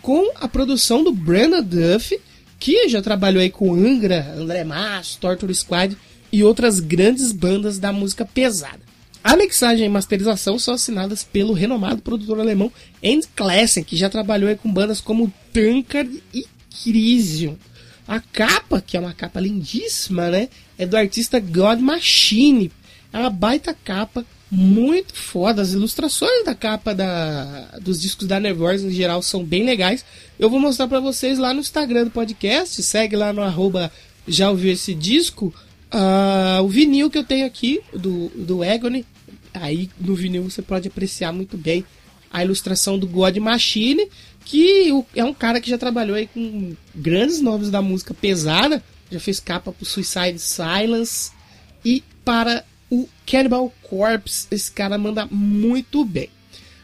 Speaker 3: com a produção do Brandon Duffy, que já trabalhou aí com Angra, André Maas, Torture Squad e outras grandes bandas da música pesada. A mixagem e masterização são assinadas pelo renomado produtor alemão End Klassen, que já trabalhou com bandas como Tankard e Crisium. A capa, que é uma capa lindíssima, né? É do artista God Machine. É uma baita capa, muito foda. As ilustrações da capa da, dos discos da Nervosa em geral são bem legais. Eu vou mostrar para vocês lá no Instagram do podcast. Segue lá no arroba já ouviu esse disco. Uh, o vinil que eu tenho aqui do, do Agony. Aí no vinil você pode apreciar muito bem a ilustração do God Machine, que é um cara que já trabalhou aí com grandes nomes da música pesada, já fez capa para Suicide Silence e para o Cannibal Corpse. Esse cara manda muito bem.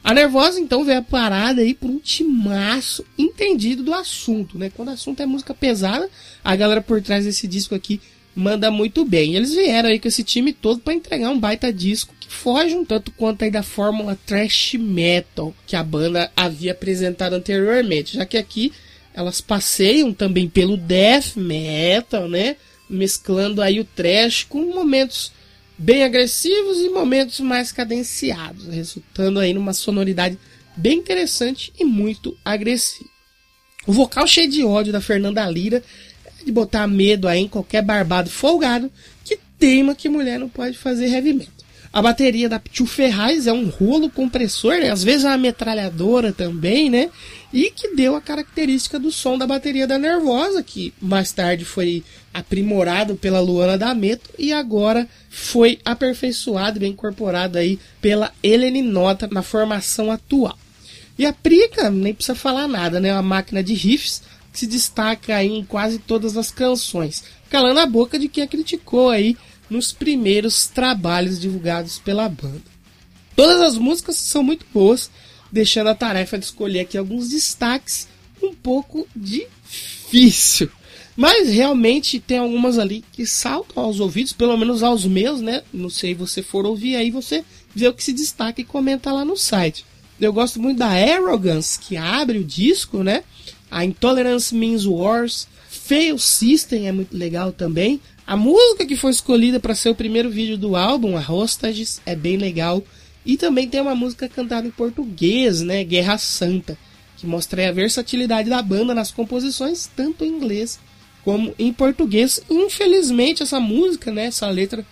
Speaker 3: A Nervosa então veio a parada aí por um timaço entendido do assunto, né? Quando o assunto é música pesada, a galera por trás desse disco aqui manda muito bem. Eles vieram aí com esse time todo para entregar um baita disco que foge um tanto quanto aí da fórmula thrash metal que a banda havia apresentado anteriormente, já que aqui elas passeiam também pelo death metal, né? Mesclando aí o thrash com momentos bem agressivos e momentos mais cadenciados, resultando aí numa sonoridade bem interessante e muito agressiva. O vocal cheio de ódio da Fernanda Lira de botar medo aí em qualquer barbado folgado que teima que mulher não pode fazer heavy metal. A bateria da Tio Ferraz é um rolo compressor, né? às vezes é uma metralhadora também, né? E que deu a característica do som da bateria da Nervosa, que mais tarde foi aprimorado pela Luana D'Ameto e agora foi aperfeiçoado, bem incorporado aí pela Helene Nota na formação atual. E a Prica, nem precisa falar nada, né? Uma máquina de riffs que se destaca aí em quase todas as canções, calando a boca de quem a criticou aí nos primeiros trabalhos divulgados pela banda. Todas as músicas são muito boas, deixando a tarefa de escolher aqui alguns destaques um pouco difícil. Mas realmente tem algumas ali que saltam aos ouvidos, pelo menos aos meus, né? Não sei se você for ouvir aí, você vê o que se destaca e comenta lá no site. Eu gosto muito da Arrogance, que abre o disco, né? A Intolerance Means Wars. Fail System é muito legal também. A música que foi escolhida para ser o primeiro vídeo do álbum, a Hostages, é bem legal. E também tem uma música cantada em português, né? Guerra Santa, que mostra a versatilidade da banda nas composições, tanto em inglês como em português. Infelizmente, essa música, né? Essa letra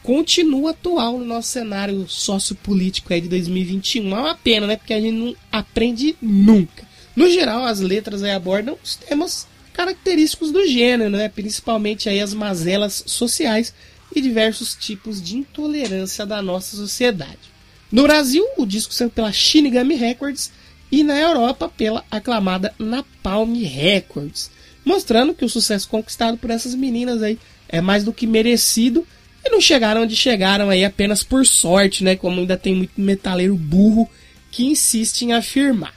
Speaker 3: continua atual no nosso cenário sociopolítico aí de 2021. É uma pena, né? Porque a gente não aprende nunca. No geral, as letras abordam os temas característicos do gênero, né? Principalmente aí as mazelas sociais e diversos tipos de intolerância da nossa sociedade. No Brasil, o disco saiu pela Shinigami Records e na Europa pela aclamada Napalm Records, mostrando que o sucesso conquistado por essas meninas aí é mais do que merecido e não chegaram onde chegaram aí apenas por sorte, né? Como ainda tem muito metaleiro burro que insiste em afirmar.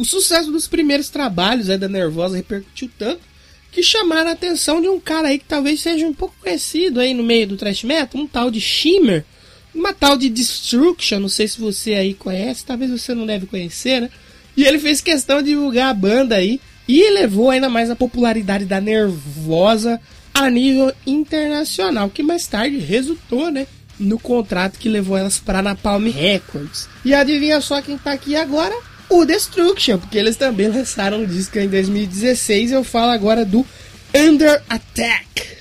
Speaker 3: O sucesso dos primeiros trabalhos aí da Nervosa repercutiu tanto que chamaram a atenção de um cara aí que talvez seja um pouco conhecido aí no meio do thrash metal, um tal de Shimmer, uma tal de Destruction, não sei se você aí conhece, talvez você não deve conhecer, né? E ele fez questão de divulgar a banda aí e elevou ainda mais a popularidade da Nervosa a nível internacional, que mais tarde resultou, né, no contrato que levou elas para Napalm Records. E adivinha só quem tá aqui agora? O Destruction, porque eles também lançaram um disco em 2016. Eu falo agora do Under Attack.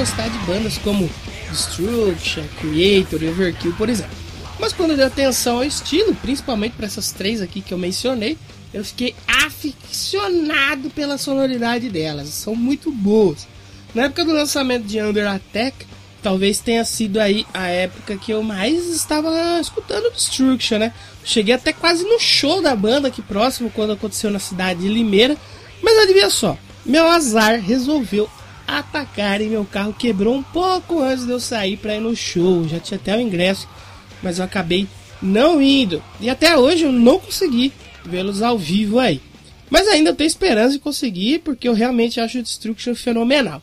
Speaker 3: Gostar de bandas como Destruction, Creator e Overkill, por exemplo. Mas quando deu atenção ao estilo, principalmente para essas três aqui que eu mencionei, eu fiquei aficionado pela sonoridade delas. São muito boas. Na época do lançamento de Under Attack, talvez tenha sido aí a época que eu mais estava escutando Destruction, né? Cheguei até quase no show da banda aqui próximo, quando aconteceu na cidade de Limeira. Mas adivinha só, meu azar resolveu atacar e meu carro quebrou um pouco antes de eu sair para ir no show. Já tinha até o ingresso, mas eu acabei não indo. E até hoje eu não consegui vê-los ao vivo aí. Mas ainda tenho esperança de conseguir, porque eu realmente acho o Destruction fenomenal.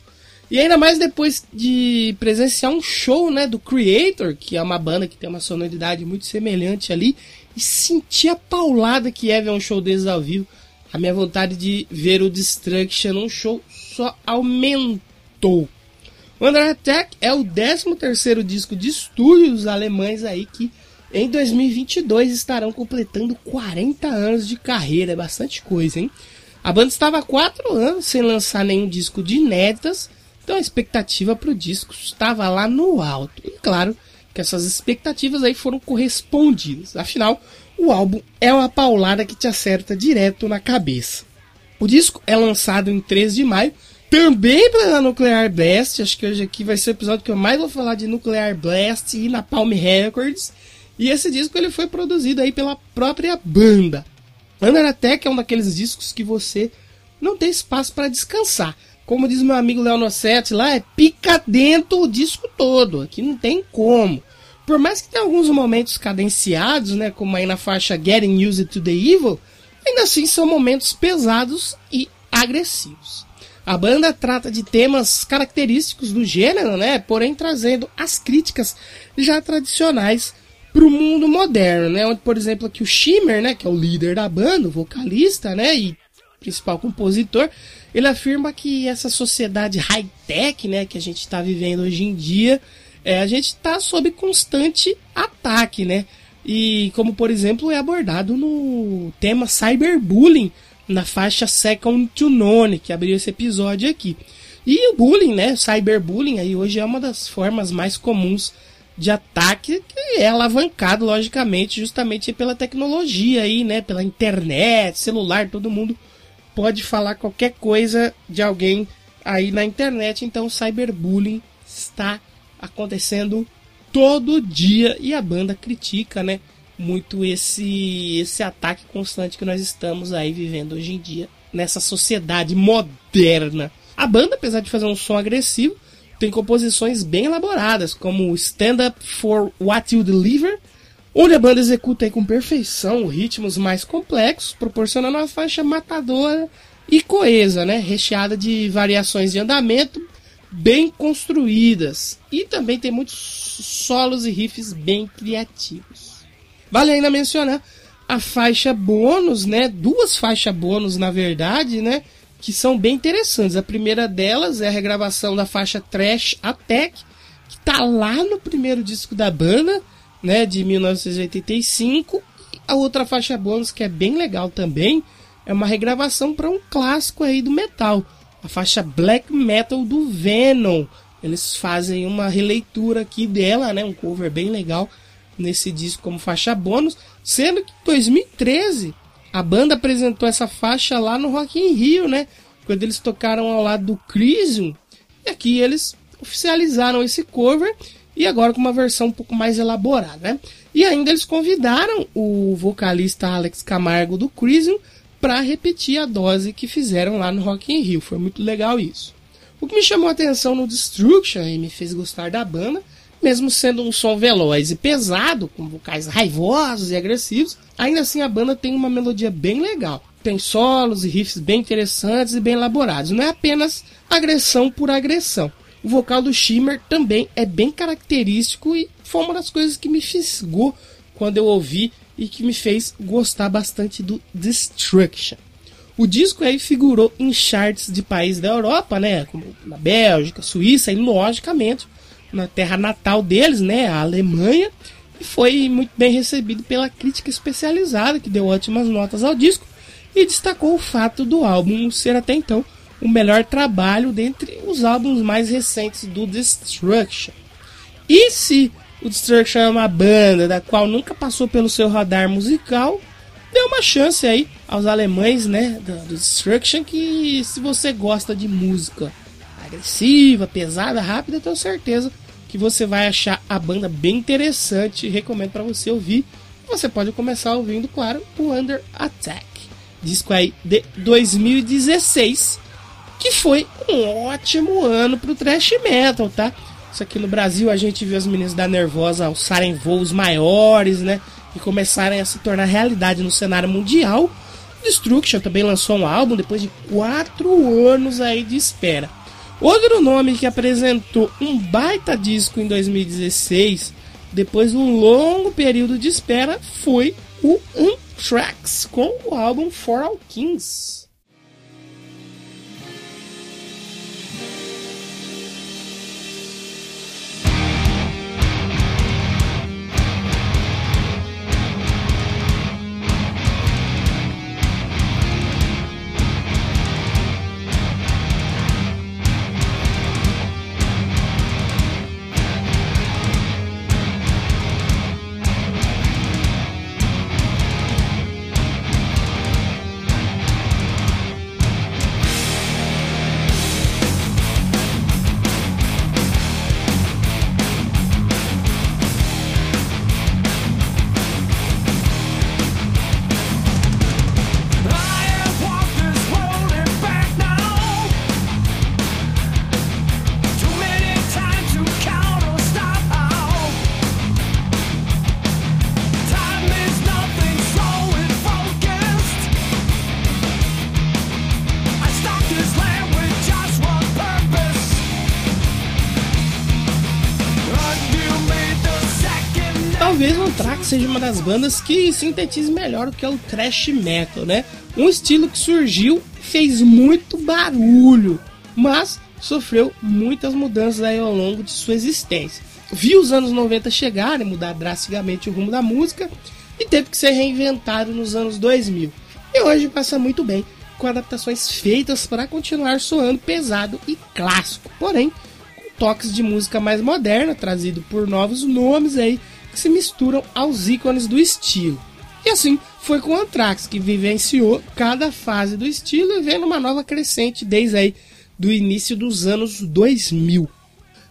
Speaker 3: E ainda mais depois de presenciar um show né, do Creator, que é uma banda que tem uma sonoridade muito semelhante ali, e sentir a paulada que é ver um show deles ao vivo. A minha vontade de ver o Destruction num show só aumentou. O Under Attack é o 13º disco de estúdio dos alemães aí que em 2022 estarão completando 40 anos de carreira, é bastante coisa, hein? A banda estava há 4 anos sem lançar nenhum disco de inéditas, então a expectativa para o disco estava lá no alto. E claro que essas expectativas aí foram correspondidas, afinal, o álbum é uma paulada que te acerta direto na cabeça. O disco é lançado em 3 de maio, também pela Nuclear Blast. Acho que hoje aqui vai ser o episódio que eu mais vou falar de Nuclear Blast e na Palm Records. E esse disco ele foi produzido aí pela própria banda. Under Attack é um daqueles discos que você não tem espaço para descansar. Como diz meu amigo Léo Nossetti lá, é pica dentro o disco todo. Aqui não tem como. Por mais que tenha alguns momentos cadenciados, né, como aí na faixa Getting Used to the Evil, Ainda assim, são momentos pesados e agressivos. A banda trata de temas característicos do gênero, né? Porém, trazendo as críticas já tradicionais para o mundo moderno, né? Onde, por exemplo, aqui o Shimmer, né? Que é o líder da banda, o vocalista, né? E principal compositor, ele afirma que essa sociedade high-tech, né? Que a gente está vivendo hoje em dia, é, a gente está sob constante ataque, né? E como por exemplo é abordado no tema cyberbullying na faixa Second to None, que abriu esse episódio aqui. E o bullying, né, cyberbullying aí hoje é uma das formas mais comuns de ataque que é alavancado, logicamente, justamente pela tecnologia aí, né? Pela internet, celular, todo mundo pode falar qualquer coisa de alguém aí na internet. Então, cyberbullying está acontecendo todo dia e a banda critica, né? Muito esse esse ataque constante que nós estamos aí vivendo hoje em dia nessa sociedade moderna. A banda, apesar de fazer um som agressivo, tem composições bem elaboradas, como Stand Up for What You Deliver, onde a banda executa com perfeição ritmos mais complexos, proporcionando uma faixa matadora e coesa, né? recheada de variações de andamento bem construídas. E também tem muitos solos e riffs bem criativos. Vale ainda mencionar a faixa bônus, né? Duas faixas bônus, na verdade, né? que são bem interessantes. A primeira delas é a regravação da faixa Trash Attack, que tá lá no primeiro disco da banda, né, de 1985. E a outra faixa bônus que é bem legal também, é uma regravação para um clássico aí do metal, a faixa Black Metal do Venom. Eles fazem uma releitura aqui dela, né, um cover bem legal nesse disco como faixa bônus, sendo que em 2013 a banda apresentou essa faixa lá no Rock in Rio, né? Quando eles tocaram ao lado do Crisium. E aqui eles oficializaram esse cover e agora com uma versão um pouco mais elaborada, né? E ainda eles convidaram o vocalista Alex Camargo do Crisium para repetir a dose que fizeram lá no Rock in Rio. Foi muito legal isso. O que me chamou a atenção no Destruction e me fez gostar da banda mesmo sendo um som veloz e pesado, com vocais raivosos e agressivos, ainda assim a banda tem uma melodia bem legal. Tem solos e riffs bem interessantes e bem elaborados. Não é apenas agressão por agressão. O vocal do Shimmer também é bem característico e foi uma das coisas que me fisgou quando eu ouvi e que me fez gostar bastante do Destruction. O disco aí figurou em charts de países da Europa, né, como na Bélgica, Suíça e logicamente na terra natal deles, né, a Alemanha, e foi muito bem recebido pela crítica especializada, que deu ótimas notas ao disco e destacou o fato do álbum ser até então o melhor trabalho dentre os álbuns mais recentes do Destruction. E se o Destruction é uma banda da qual nunca passou pelo seu radar musical, dê uma chance aí aos alemães, né, do Destruction, que se você gosta de música agressiva, pesada, rápida, tenho certeza que você vai achar a banda bem interessante. Recomendo para você ouvir. Você pode começar ouvindo, claro, o Under Attack, disco aí de 2016, que foi um ótimo ano pro thrash metal, tá? Isso aqui no Brasil a gente viu as meninas da Nervosa alçarem voos maiores, né? E começarem a se tornar realidade no cenário mundial. Destruction também lançou um álbum depois de quatro anos aí de espera. Outro nome que apresentou um baita disco em 2016, depois de um longo período de espera, foi o Anthrax com o álbum For All Kings. Seja uma das bandas que sintetize melhor o que é o thrash metal, né? Um estilo que surgiu, fez muito barulho, mas sofreu muitas mudanças aí ao longo de sua existência. Viu os anos 90 chegarem, mudar drasticamente o rumo da música e teve que ser reinventado nos anos 2000. E hoje passa muito bem com adaptações feitas para continuar soando pesado e clássico, porém com toques de música mais moderna, trazido por novos nomes aí, que se misturam aos ícones do estilo. E assim foi com o Anthrax, que vivenciou cada fase do estilo e vendo uma nova crescente desde aí do início dos anos 2000.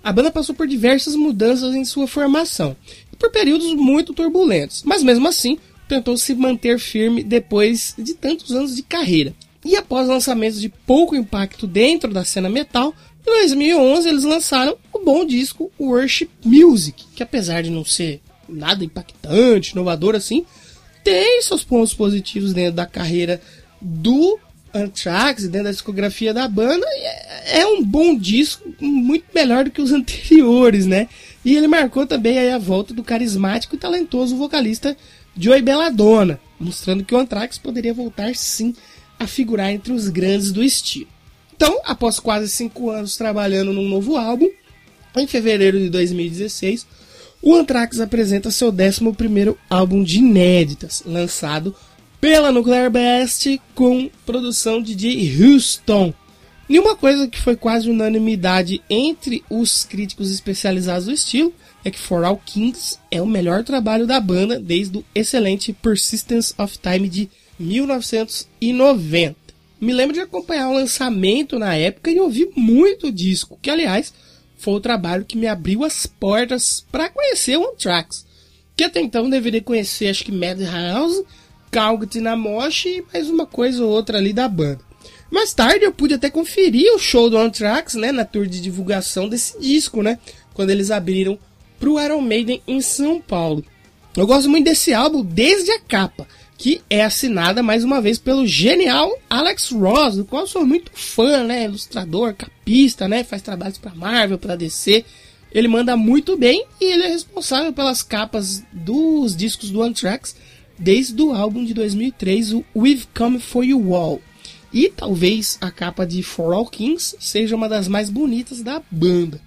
Speaker 3: A banda passou por diversas mudanças em sua formação, e por períodos muito turbulentos, mas mesmo assim tentou se manter firme depois de tantos anos de carreira. E após lançamentos de pouco impacto dentro da cena metal, em 2011 eles lançaram o bom disco Worship Music, que apesar de não ser nada impactante, inovador assim, tem seus pontos positivos dentro da carreira do Anthrax, dentro da discografia da banda, é, é um bom disco, muito melhor do que os anteriores, né? E ele marcou também a volta do carismático e talentoso vocalista Joey Belladonna, mostrando que o Anthrax poderia voltar sim a figurar entre os grandes do estilo. Então, após quase cinco anos trabalhando num novo álbum, em fevereiro de 2016, o Anthrax apresenta seu 11 álbum de inéditas, lançado pela Nuclear Blast com produção de J. Houston. E uma coisa que foi quase unanimidade entre os críticos especializados do estilo é que For All Kings é o melhor trabalho da banda desde o excelente Persistence of Time de 1990. Me lembro de acompanhar o lançamento na época e ouvir muito o disco, que aliás foi o trabalho que me abriu as portas para conhecer o Anthrax. Que até então deveria conhecer, acho que Madhouse, Calgary na Mosh e mais uma coisa ou outra ali da banda. Mais tarde eu pude até conferir o show do Anthrax, né, na tour de divulgação desse disco, né, quando eles abriram pro Iron Maiden em São Paulo. Eu gosto muito desse álbum desde a capa, que é assinada mais uma vez pelo genial Alex Ross, do qual eu sou muito fã, né, ilustrador, capista, né, faz trabalhos para Marvel, para DC. Ele manda muito bem e ele é responsável pelas capas dos discos do Anthrax desde o álbum de 2003, o We've Come For You All. E talvez a capa de For All Kings seja uma das mais bonitas da banda.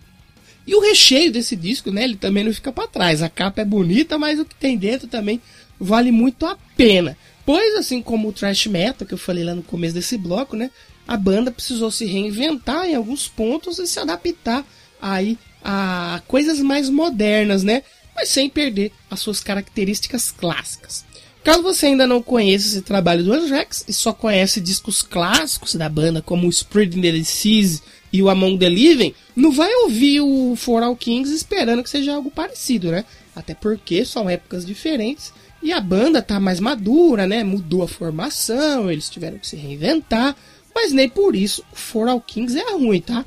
Speaker 3: E o recheio desse disco, né, ele também não fica para trás. A capa é bonita, mas o que tem dentro também vale muito a pena. Pois assim como o thrash metal que eu falei lá no começo desse bloco, né, a banda precisou se reinventar em alguns pontos e se adaptar aí a coisas mais modernas, né, mas sem perder as suas características clássicas. Caso você ainda não conheça esse trabalho do Anthrax e só conhece discos clássicos da banda como o Spreading the e o Among the Living, não vai ouvir o For All Kings esperando que seja algo parecido, né? Até porque são épocas diferentes e a banda tá mais madura, né? Mudou a formação, eles tiveram que se reinventar, mas nem por isso o For All Kings é ruim, tá?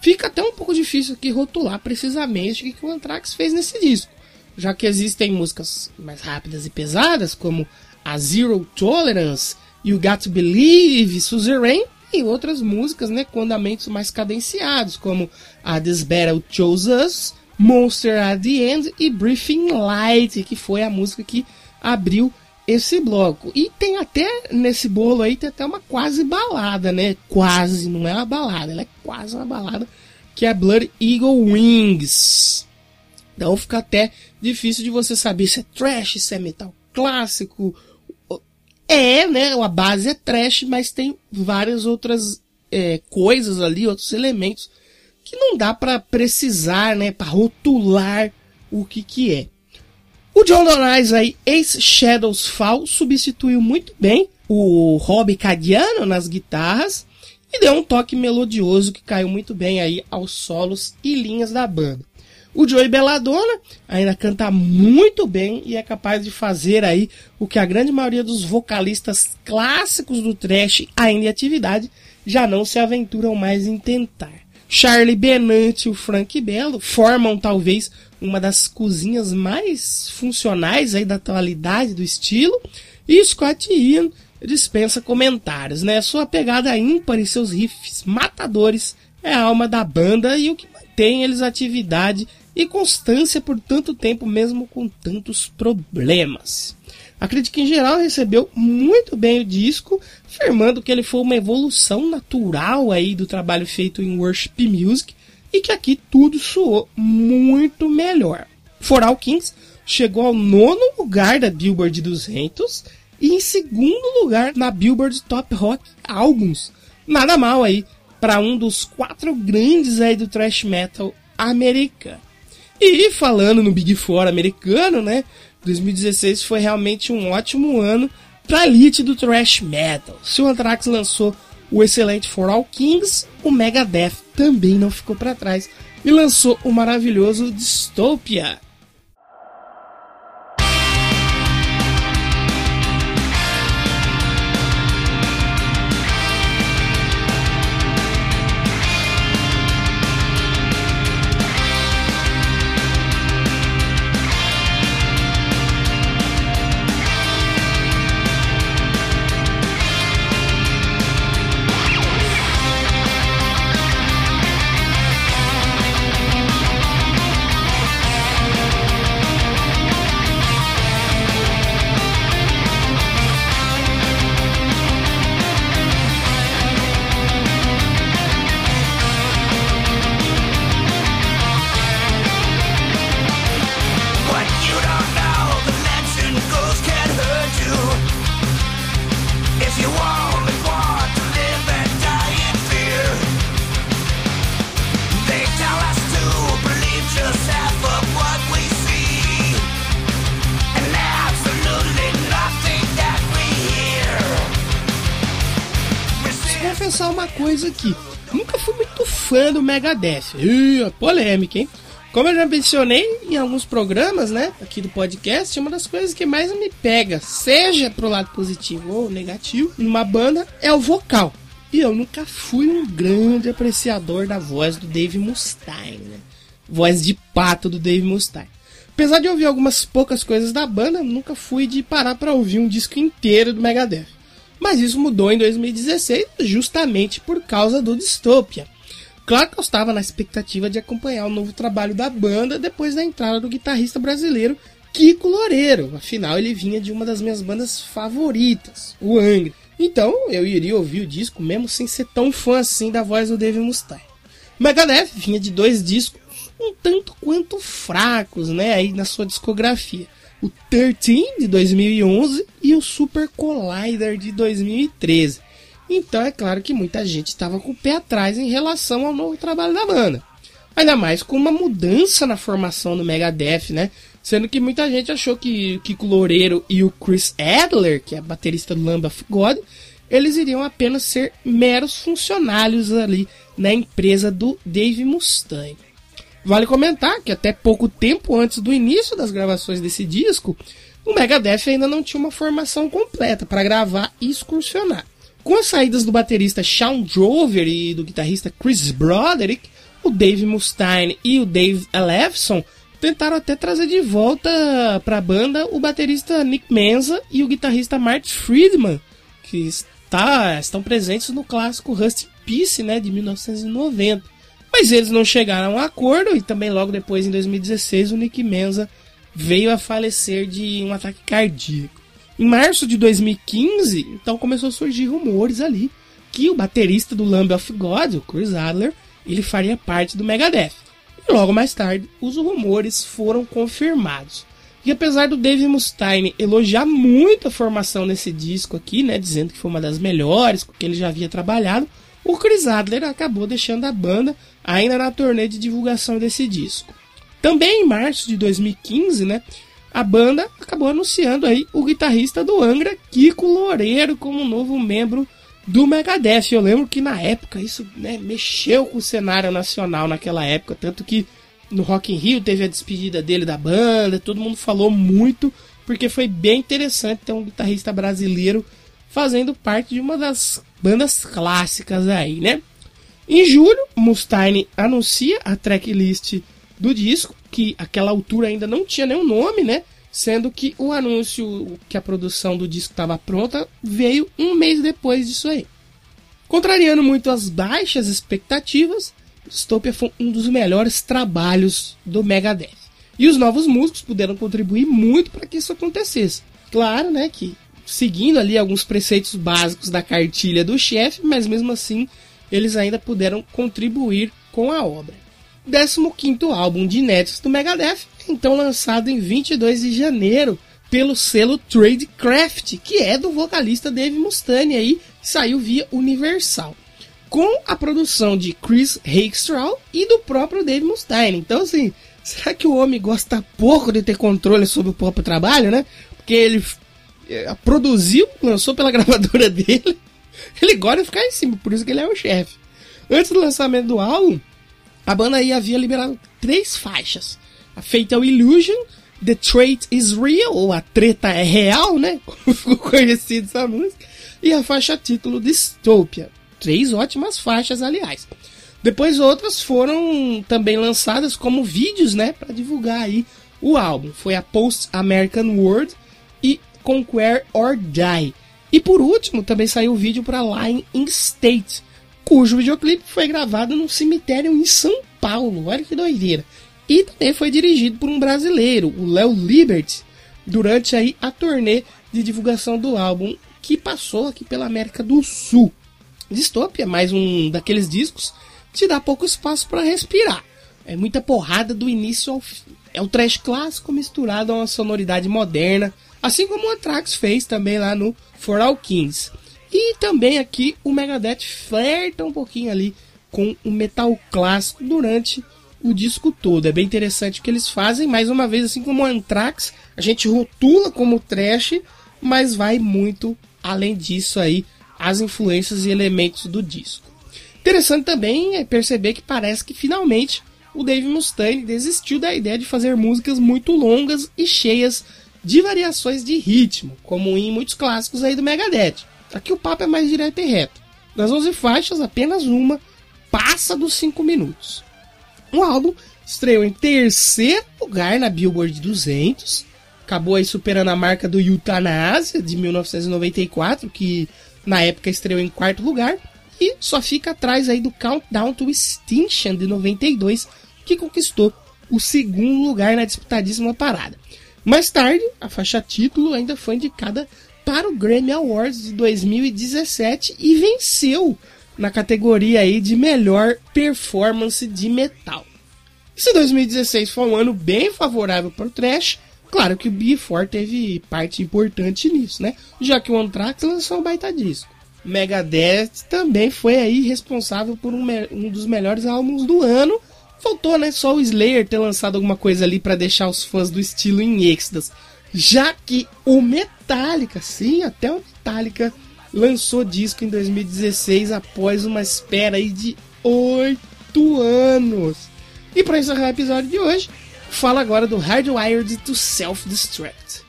Speaker 3: Fica até um pouco difícil aqui rotular precisamente o que o Anthrax fez nesse disco já que existem músicas mais rápidas e pesadas, como a Zero Tolerance o Got to Believe, Suzerain, e outras músicas né, com andamentos mais cadenciados, como a This Battle Chose Us, Monster at the End e Briefing Light, que foi a música que abriu esse bloco. E tem até nesse bolo aí, tem até uma quase balada, né? Quase, não é uma balada, ela é quase uma balada, que é Blood Eagle Wings. Então fica até difícil de você saber se é trash, se é metal clássico. É, né? A base é trash, mas tem várias outras é, coisas ali, outros elementos que não dá para precisar, né? Para rotular o que que é. O John Donais aí, Ace Shadows Fall, substituiu muito bem o Rob Cadiano nas guitarras e deu um toque melodioso que caiu muito bem aí aos solos e linhas da banda. O Joey Belladonna ainda canta muito bem e é capaz de fazer aí o que a grande maioria dos vocalistas clássicos do trash ainda em atividade já não se aventuram mais em tentar. Charlie Benante e o Frank Bello formam talvez uma das cozinhas mais funcionais aí da atualidade do estilo e Scott Ian dispensa comentários, né? Sua pegada ímpar e seus riffs matadores é a alma da banda e o que mantém eles atividade e constância por tanto tempo, mesmo com tantos problemas. A crítica em geral recebeu muito bem o disco, afirmando que ele foi uma evolução natural aí do trabalho feito em Worship Music e que aqui tudo soou muito melhor. For All Kings chegou ao nono lugar da Billboard 200 e em segundo lugar na Billboard Top Rock Albums. Nada mal aí para um dos quatro grandes aí do thrash metal americano. E falando no Big Four americano, né? 2016 foi realmente um ótimo ano para a elite do thrash metal. Se o Anthrax lançou o excelente For All Kings, o Megadeth também não ficou para trás e lançou o maravilhoso Dystopia. Fã do Megadeth. Ih, polêmica, hein? Como eu já mencionei em alguns programas, né, aqui do podcast, uma das coisas que mais me pega, seja pro lado positivo ou negativo, numa banda, é o vocal. E eu nunca fui um grande apreciador da voz do Dave Mustaine, né? Voz de pato do Dave Mustaine. Apesar de ouvir algumas poucas coisas da banda, nunca fui de parar para ouvir um disco inteiro do Megadeth. Mas isso mudou em 2016 justamente por causa do Dystopia. Claro que eu estava na expectativa de acompanhar o novo trabalho da banda depois da entrada do guitarrista brasileiro Kiko Loureiro. Afinal, ele vinha de uma das minhas bandas favoritas, o Angra. Então, eu iria ouvir o disco mesmo sem ser tão fã assim da voz do Dave Mustaine. Megadeth vinha de dois discos um tanto quanto fracos, né, aí na sua discografia o 13 de 2011 e o Super Collider de 2013. Então é claro que muita gente estava com o pé atrás em relação ao novo trabalho da banda. Ainda mais com uma mudança na formação do Megadeth, né? Sendo que muita gente achou que o Kiko Loureiro e o Chris Adler, que é baterista do Lamb of God, eles iriam apenas ser meros funcionários ali na empresa do Dave Mustaine. Vale comentar que até pouco tempo antes do início das gravações desse disco, o Megadeth ainda não tinha uma formação completa para gravar e excursionar. Com as saídas do baterista Sean Drover e do guitarrista Chris Broderick, o Dave Mustaine e o Dave Ellefson tentaram até trazer de volta para a banda o baterista Nick Menza e o guitarrista Marty Friedman, que está, estão presentes no clássico Rust Peace né, de 1990. Mas eles não chegaram a um acordo e também logo depois, em 2016, o Nick Menza veio a falecer de um ataque cardíaco. Em março de 2015, então começou a surgir rumores ali que o baterista do Lamb of God, o Chris Adler, ele faria parte do Megadeth. E logo mais tarde, os rumores foram confirmados. E apesar do Dave Mustaine elogiar muito a formação nesse disco aqui, né, dizendo que foi uma das melhores com que ele já havia trabalhado, o Chris Adler acabou deixando a banda ainda na turnê de divulgação desse disco. Também em março de 2015, né, a banda acabou anunciando aí o guitarrista do Angra, Kiko Loureiro, como novo membro do Megadeth. Eu lembro que na época isso né, mexeu com o cenário nacional naquela época, tanto que no Rock in Rio teve a despedida dele da banda, todo mundo falou muito, porque foi bem interessante ter um guitarrista brasileiro fazendo parte de uma das bandas clássicas aí, né? Em julho, Mustaine anuncia a tracklist do disco, que aquela altura ainda não tinha nenhum nome, né? Sendo que o anúncio que a produção do disco estava pronta veio um mês depois disso aí. Contrariando muito as baixas expectativas, Dystopia foi um dos melhores trabalhos do Megadeth. E os novos músicos puderam contribuir muito para que isso acontecesse. Claro, né, que seguindo ali alguns preceitos básicos da cartilha do chefe, mas mesmo assim eles ainda puderam contribuir com a obra. 15 álbum de inéditos do Megadeth, então lançado em 22 de janeiro pelo selo Tradecraft, que é do vocalista Dave Mustaine aí, saiu via Universal. com a produção de Chris Hagstall e do próprio Dave Mustaine. Então, assim, será que o homem gosta pouco de ter controle sobre o próprio trabalho, né? Porque ele é, produziu, lançou pela gravadora dele, ele gosta de ficar em cima, por isso que ele é o chefe. Antes do lançamento do álbum, a banda aí havia liberado três faixas. A Fatal Illusion, The Trait is Real, ou A Treta é Real, né? Como ficou conhecido essa música. E a faixa título Dystopia. Três ótimas faixas, aliás. Depois outras foram também lançadas como vídeos, né? para divulgar aí o álbum. Foi a Post American World e Conquer or Die. E por último, também saiu o vídeo para Line in State, cujo videoclipe foi gravado num cemitério em São Paulo. Olha que doideira. E também foi dirigido por um brasileiro, o Léo Liberty, durante aí a turnê de divulgação do álbum que passou aqui pela América do Sul. Dystopia, mais um daqueles discos, te dá pouco espaço para respirar. É muita porrada do início ao fim. É o trash clássico misturado a uma sonoridade moderna, assim como o Anthrax fez também lá no For All Kings. E também aqui o Megadeth flerta um pouquinho ali com o metal clássico durante o disco todo. É bem interessante o que eles fazem, mais uma vez, assim como o Anthrax, a gente rotula como trash, mas vai muito além disso aí, as influências e elementos do disco. Interessante também é perceber que parece que finalmente o Dave Mustaine desistiu da ideia de fazer músicas muito longas e cheias de variações de ritmo, como em muitos clássicos aí do Megadeth. Aqui o papo é mais direto e reto. Das 11 faixas, apenas uma passa dos 5 minutos. O álbum estreou em terceiro lugar na Billboard 200, acabou aí superando a marca do Euthanasia de 1994, que na época estreou em quarto lugar, e só fica atrás aí do Countdown to Extinction de 92, que conquistou o segundo lugar na disputadíssima parada. Mais tarde, a faixa título ainda foi indicada para o Grammy Awards de 2017 e venceu na categoria aí de melhor performance de metal. Se 2016 foi um ano bem favorável para o trash, claro que o B4 teve parte importante nisso, né? Já que o Anthrax lançou um baita disco. Megadeth também foi aí responsável por um, um dos melhores álbuns do ano. Faltou, né, só o Slayer ter lançado alguma coisa ali para deixar os fãs do estilo em êxtase. Já que o Metallica, sim, até o Metallica lançou disco em 2016 após uma espera aí de oito anos. E para encerrar o episódio de hoje, fala agora do Hardwired to Self-Destruct.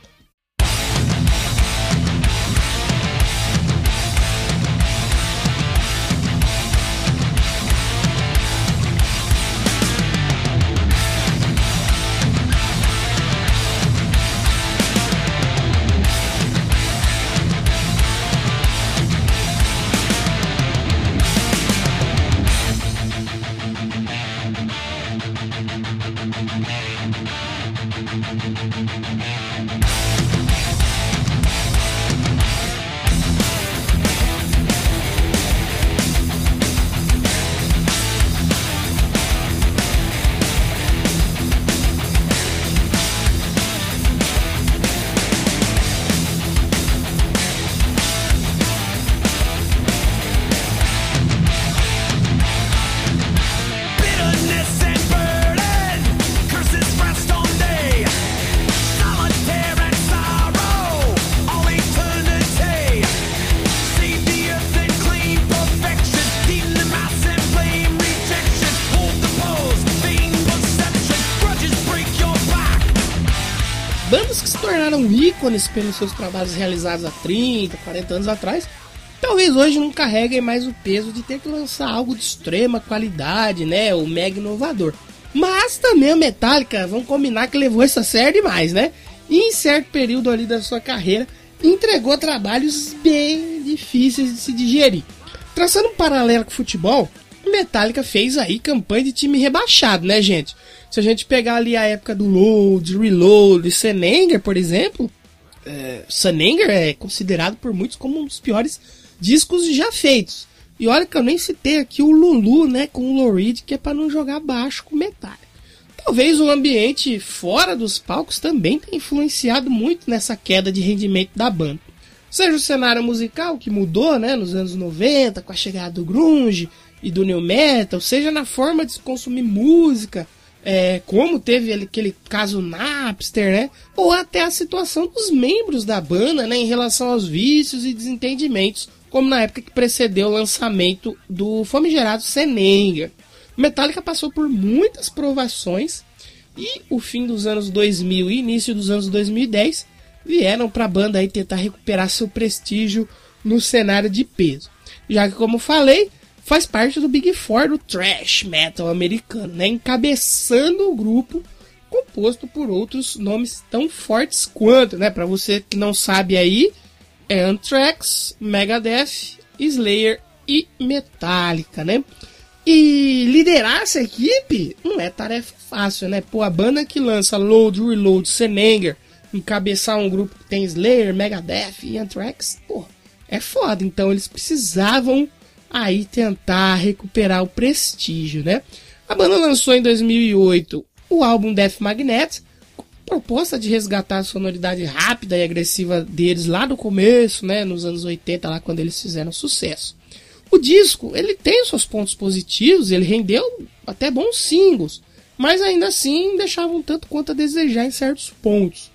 Speaker 3: Ícones pelos seus trabalhos realizados há 30, 40 anos atrás, talvez hoje não carreguem mais o peso de ter que lançar algo de extrema qualidade, né? O mega inovador. Mas também a Metallica, vamos combinar que levou essa série demais, né? E em certo período ali da sua carreira, entregou trabalhos bem difíceis de se digerir. Traçando um paralelo com o futebol, Metallica fez aí campanha de time rebaixado, né, gente? Se a gente pegar ali a época do Load, Reload, Senenger, por exemplo, é, Sunanger é considerado por muitos como um dos piores discos já feitos. E olha que eu nem citei aqui o Lulu, né, com o Lorid, que é para não jogar baixo com metal. Talvez o ambiente fora dos palcos também tenha influenciado muito nessa queda de rendimento da banda. Seja o cenário musical que mudou, né, nos anos 90, com a chegada do grunge e do new metal, seja na forma de consumir música, é, como teve aquele caso Napster, né? Ou até a situação dos membros da banda, né, em relação aos vícios e desentendimentos, como na época que precedeu o lançamento do famigerado Senenga. Metallica passou por muitas provações e o fim dos anos 2000 e início dos anos 2010 vieram para a banda aí tentar recuperar seu prestígio no cenário de peso. Já que, como falei, faz parte do Big Four do thrash metal americano, né? encabeçando o grupo composto por outros nomes tão fortes quanto, né? Para você que não sabe aí, é Anthrax, Megadeth, Slayer e Metallica, né? E liderar essa equipe não é tarefa fácil, né? Pô, a banda que lança Load, Reload, Senenger, encabeçar um grupo que tem Slayer, Megadeth e Anthrax, pô, é foda. Então eles precisavam aí tentar recuperar o prestígio, né? A banda lançou em 2008 o álbum Death Magnet, proposta de resgatar a sonoridade rápida e agressiva deles lá no começo, né, nos anos 80, lá quando eles fizeram sucesso. O disco, ele tem seus pontos positivos, ele rendeu até bons singles, mas ainda assim deixava um tanto quanto a desejar em certos pontos.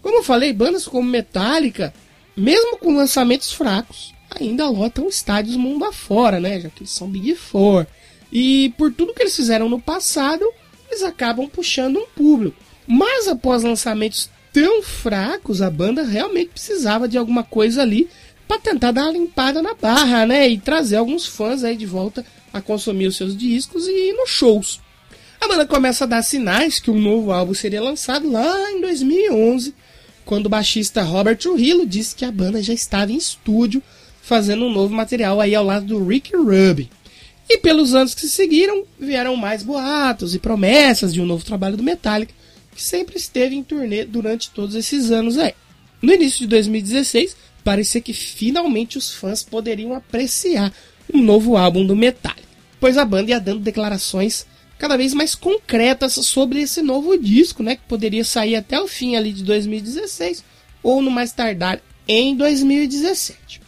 Speaker 3: Como eu falei, bandas como Metallica, mesmo com lançamentos fracos, ainda lotam estádios mundo afora, né? Já que eles são Big Four. E por tudo que eles fizeram no passado, eles acabam puxando um público. Mas após lançamentos tão fracos, a banda realmente precisava de alguma coisa ali para tentar dar uma limpada na barra, né? E trazer alguns fãs aí de volta a consumir os seus discos e ir nos shows. A banda começa a dar sinais que um novo álbum seria lançado lá em 2011, quando o baixista Robert Trujillo disse que a banda já estava em estúdio fazendo um novo material aí ao lado do Rick Rubin. E pelos anos que se seguiram, vieram mais boatos e promessas de um novo trabalho do Metallica, que sempre esteve em turnê durante todos esses anos aí. No início de 2016, parecia que finalmente os fãs poderiam apreciar um novo álbum do Metallica, pois a banda ia dando declarações cada vez mais concretas sobre esse novo disco, né, que poderia sair até o fim ali de 2016 ou no mais tardar em 2017.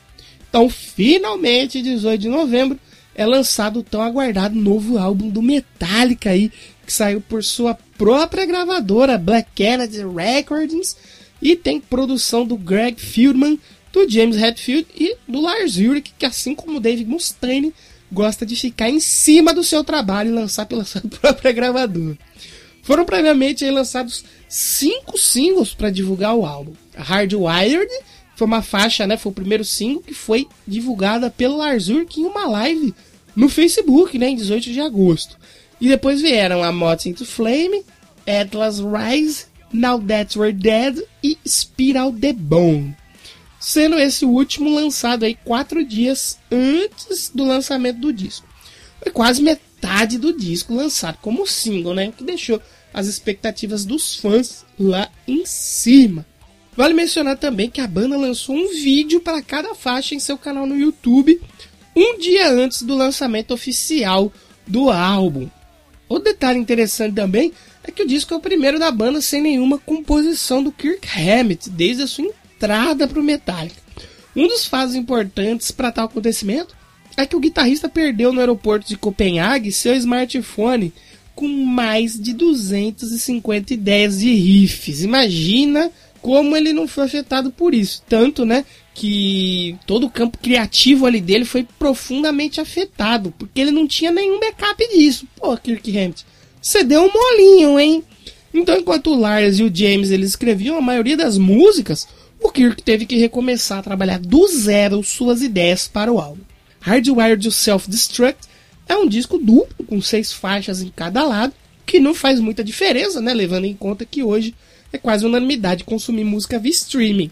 Speaker 3: Então, finalmente, 18 de novembro, é lançado o tão aguardado novo álbum do Metallica aí, que saiu por sua própria gravadora, Black Kennedy Recordings, e tem produção do Greg Fieldman, do James Hetfield e do Lars Ulrich, que assim como o Dave Mustaine, gosta de ficar em cima do seu trabalho e lançar pela sua própria gravadora. Foram previamente lançados cinco singles para divulgar o álbum. Hardwired foi uma faixa, né, foi o primeiro single que foi divulgada pelo Ulrich em uma live no Facebook, né, em 18 de agosto. E depois vieram a Moth into Flame, Atlas Rise, Now That We're Dead e Spiral the Bone sendo esse último lançado aí quatro dias antes do lançamento do disco. Foi quase metade do disco lançado como single, né? Que deixou as expectativas dos fãs lá em cima. Vale mencionar também que a banda lançou um vídeo para cada faixa em seu canal no YouTube um dia antes do lançamento oficial do álbum. O detalhe interessante também é que o disco é o primeiro da banda sem nenhuma composição do Kirk Hammett desde a sua entrada para o Metallica. Um dos fatos importantes para tal acontecimento é que o guitarrista perdeu no aeroporto de Copenhague seu smartphone com mais de 250 ideias de riffs. Imagina como ele não foi afetado por isso. Tanto, né, que todo o campo criativo ali dele foi profundamente afetado, porque ele não tinha nenhum backup disso. Pô, Kirk Hammett, você deu um molinho, hein? Então, enquanto o Lars e o James eles escreviam a maioria das músicas, o Kirk teve que recomeçar a trabalhar do zero suas ideias para o álbum. Hardwired to Self-Destruct é um disco duplo com seis faixas em cada lado, que não faz muita diferença, né, levando em conta que hoje é quase unanimidade consumir música via streaming.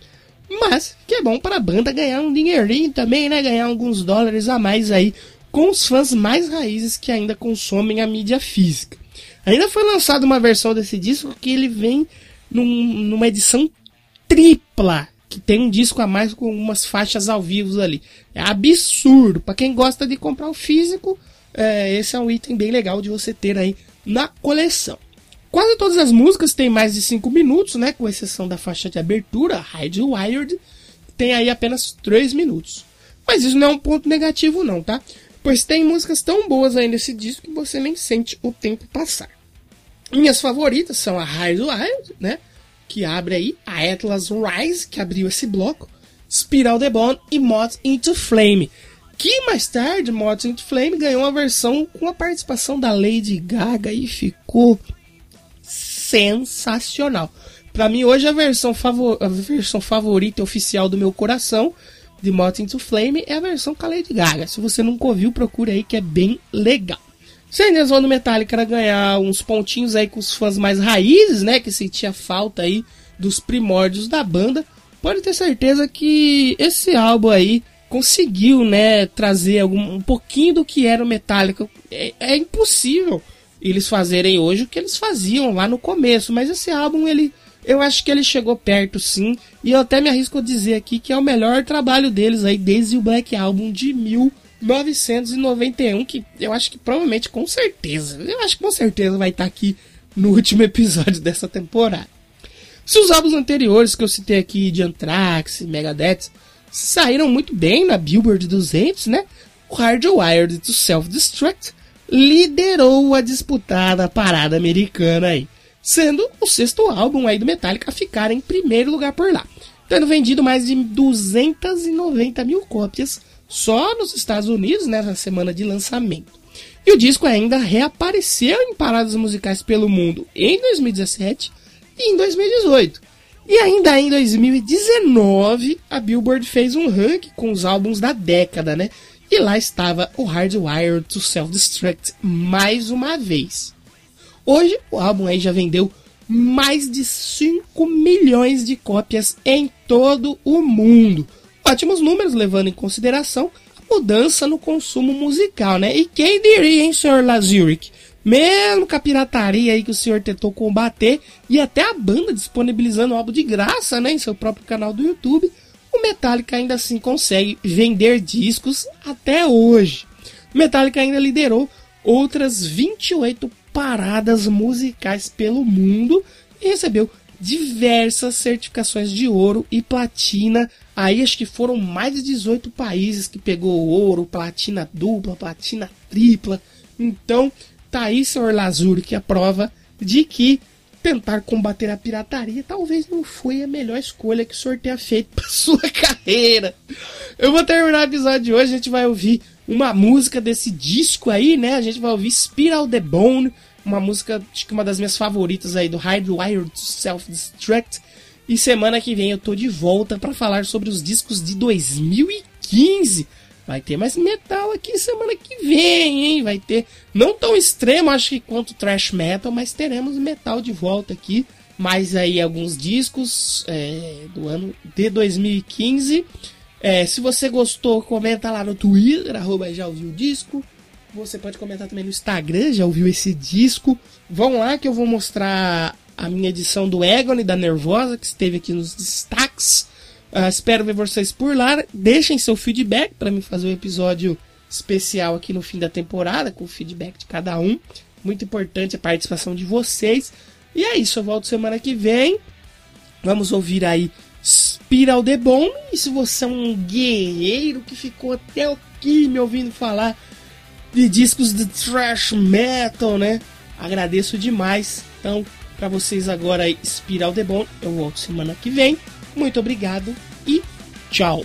Speaker 3: Mas que é bom para a banda ganhar um dinheirinho também, né, ganhar alguns dólares a mais aí com os fãs mais raízes que ainda consomem a mídia física. Ainda foi lançada uma versão desse disco que ele vem num, numa edição tripla. Que tem um disco a mais com umas faixas ao vivo ali. É absurdo. Para quem gosta de comprar o físico, é, esse é um item bem legal de você ter aí na coleção. Quase todas as músicas têm mais de 5 minutos, né? Com exceção da faixa de abertura, Hide Wired, tem aí apenas 3 minutos. Mas isso não é um ponto negativo não, tá? Pois tem músicas tão boas aí nesse disco que você nem sente o tempo passar. Minhas favoritas são a High Wild, né? Que abre aí, a Atlas Rise, que abriu esse bloco, Spiral the Bone e Moth into Flame. Que mais tarde, Moth into Flame ganhou uma versão com a participação da Lady Gaga e ficou sensacional. Para mim, hoje, a versão, favor... a versão favorita oficial do meu coração de Moth into Flame é a versão com a Lady Gaga. Se você nunca ouviu, procure aí que é bem legal. Intenção do Metallica era ganhar uns pontinhos aí com os fãs mais raízes, né? Que sentia falta aí dos primórdios da banda, pode ter certeza que esse álbum aí conseguiu, né, trazer algum, um pouquinho do que era o Metallica. É, é impossível eles fazerem hoje o que eles faziam lá no começo, mas esse álbum ele eu acho que ele chegou perto sim, e eu até me arrisco a dizer aqui que é o melhor trabalho deles aí desde o Black Album de 1991, que eu acho que provavelmente com certeza, eu acho que com certeza vai estar aqui no último episódio dessa temporada. Se os álbuns anteriores que eu citei aqui de Anthrax Megadeth saíram muito bem na Billboard 200, né? O Hardwired to Self-Destruct liderou a disputada parada americana aí, sendo o sexto álbum aí do Metallica a ficar em primeiro lugar por lá, tendo vendido mais de 290 mil cópias só nos Estados Unidos nessa né, semana de lançamento. E o disco ainda reapareceu em paradas musicais pelo mundo em 2017 e em 2018. E ainda em 2019, a Billboard fez um ranking com os álbuns da década, né? E lá estava o Hardwired to Self-Destruct mais uma vez. Hoje, o álbum aí já vendeu mais de 5 milhões de cópias em todo o mundo. Ótimos números, levando em consideração a mudança no consumo musical, né? E quem diria, hein, Sr. Lazuric? Mesmo com a pirataria aí que o senhor tentou combater, e até a banda disponibilizando o álbum de graça né, em seu próprio canal do YouTube, o Metallica ainda assim consegue vender discos até hoje. O Metallica ainda liderou outras 28 paradas musicais pelo mundo e recebeu diversas certificações de ouro e platina. Aí acho que foram mais de 18 países que pegou ouro, platina dupla, platina tripla. Então, Tá aí, senhor Lazuri, que é a prova de que tentar combater a pirataria talvez não foi a melhor escolha que o senhor tenha feito para sua carreira. Eu vou terminar o episódio de hoje, a gente vai ouvir uma música desse disco aí, né? A gente vai ouvir Spiral the Bone, uma música, acho que uma das minhas favoritas aí do Hardwired Self Destruct. E semana que vem eu tô de volta para falar sobre os discos de 2015. Vai ter mais metal aqui semana que vem, hein? Vai ter, não tão extremo, acho que quanto thrash metal, mas teremos metal de volta aqui. Mais aí alguns discos é, do ano de 2015. É, se você gostou, comenta lá no Twitter, arroba já ouviu o disco. Você pode comentar também no Instagram, já ouviu esse disco. Vão lá que eu vou mostrar a minha edição do Egon da Nervosa, que esteve aqui nos destaques. Uh, espero ver vocês por lá. Deixem seu feedback para me fazer um episódio especial aqui no fim da temporada, com o feedback de cada um. Muito importante a participação de vocês. E é isso, eu volto semana que vem. Vamos ouvir aí Spiral the Bone. E se você é um guerreiro que ficou até aqui me ouvindo falar de discos de thrash metal, né? Agradeço demais. Então, para vocês agora, Spiral the Bone. Eu volto semana que vem. Muito obrigado e tchau!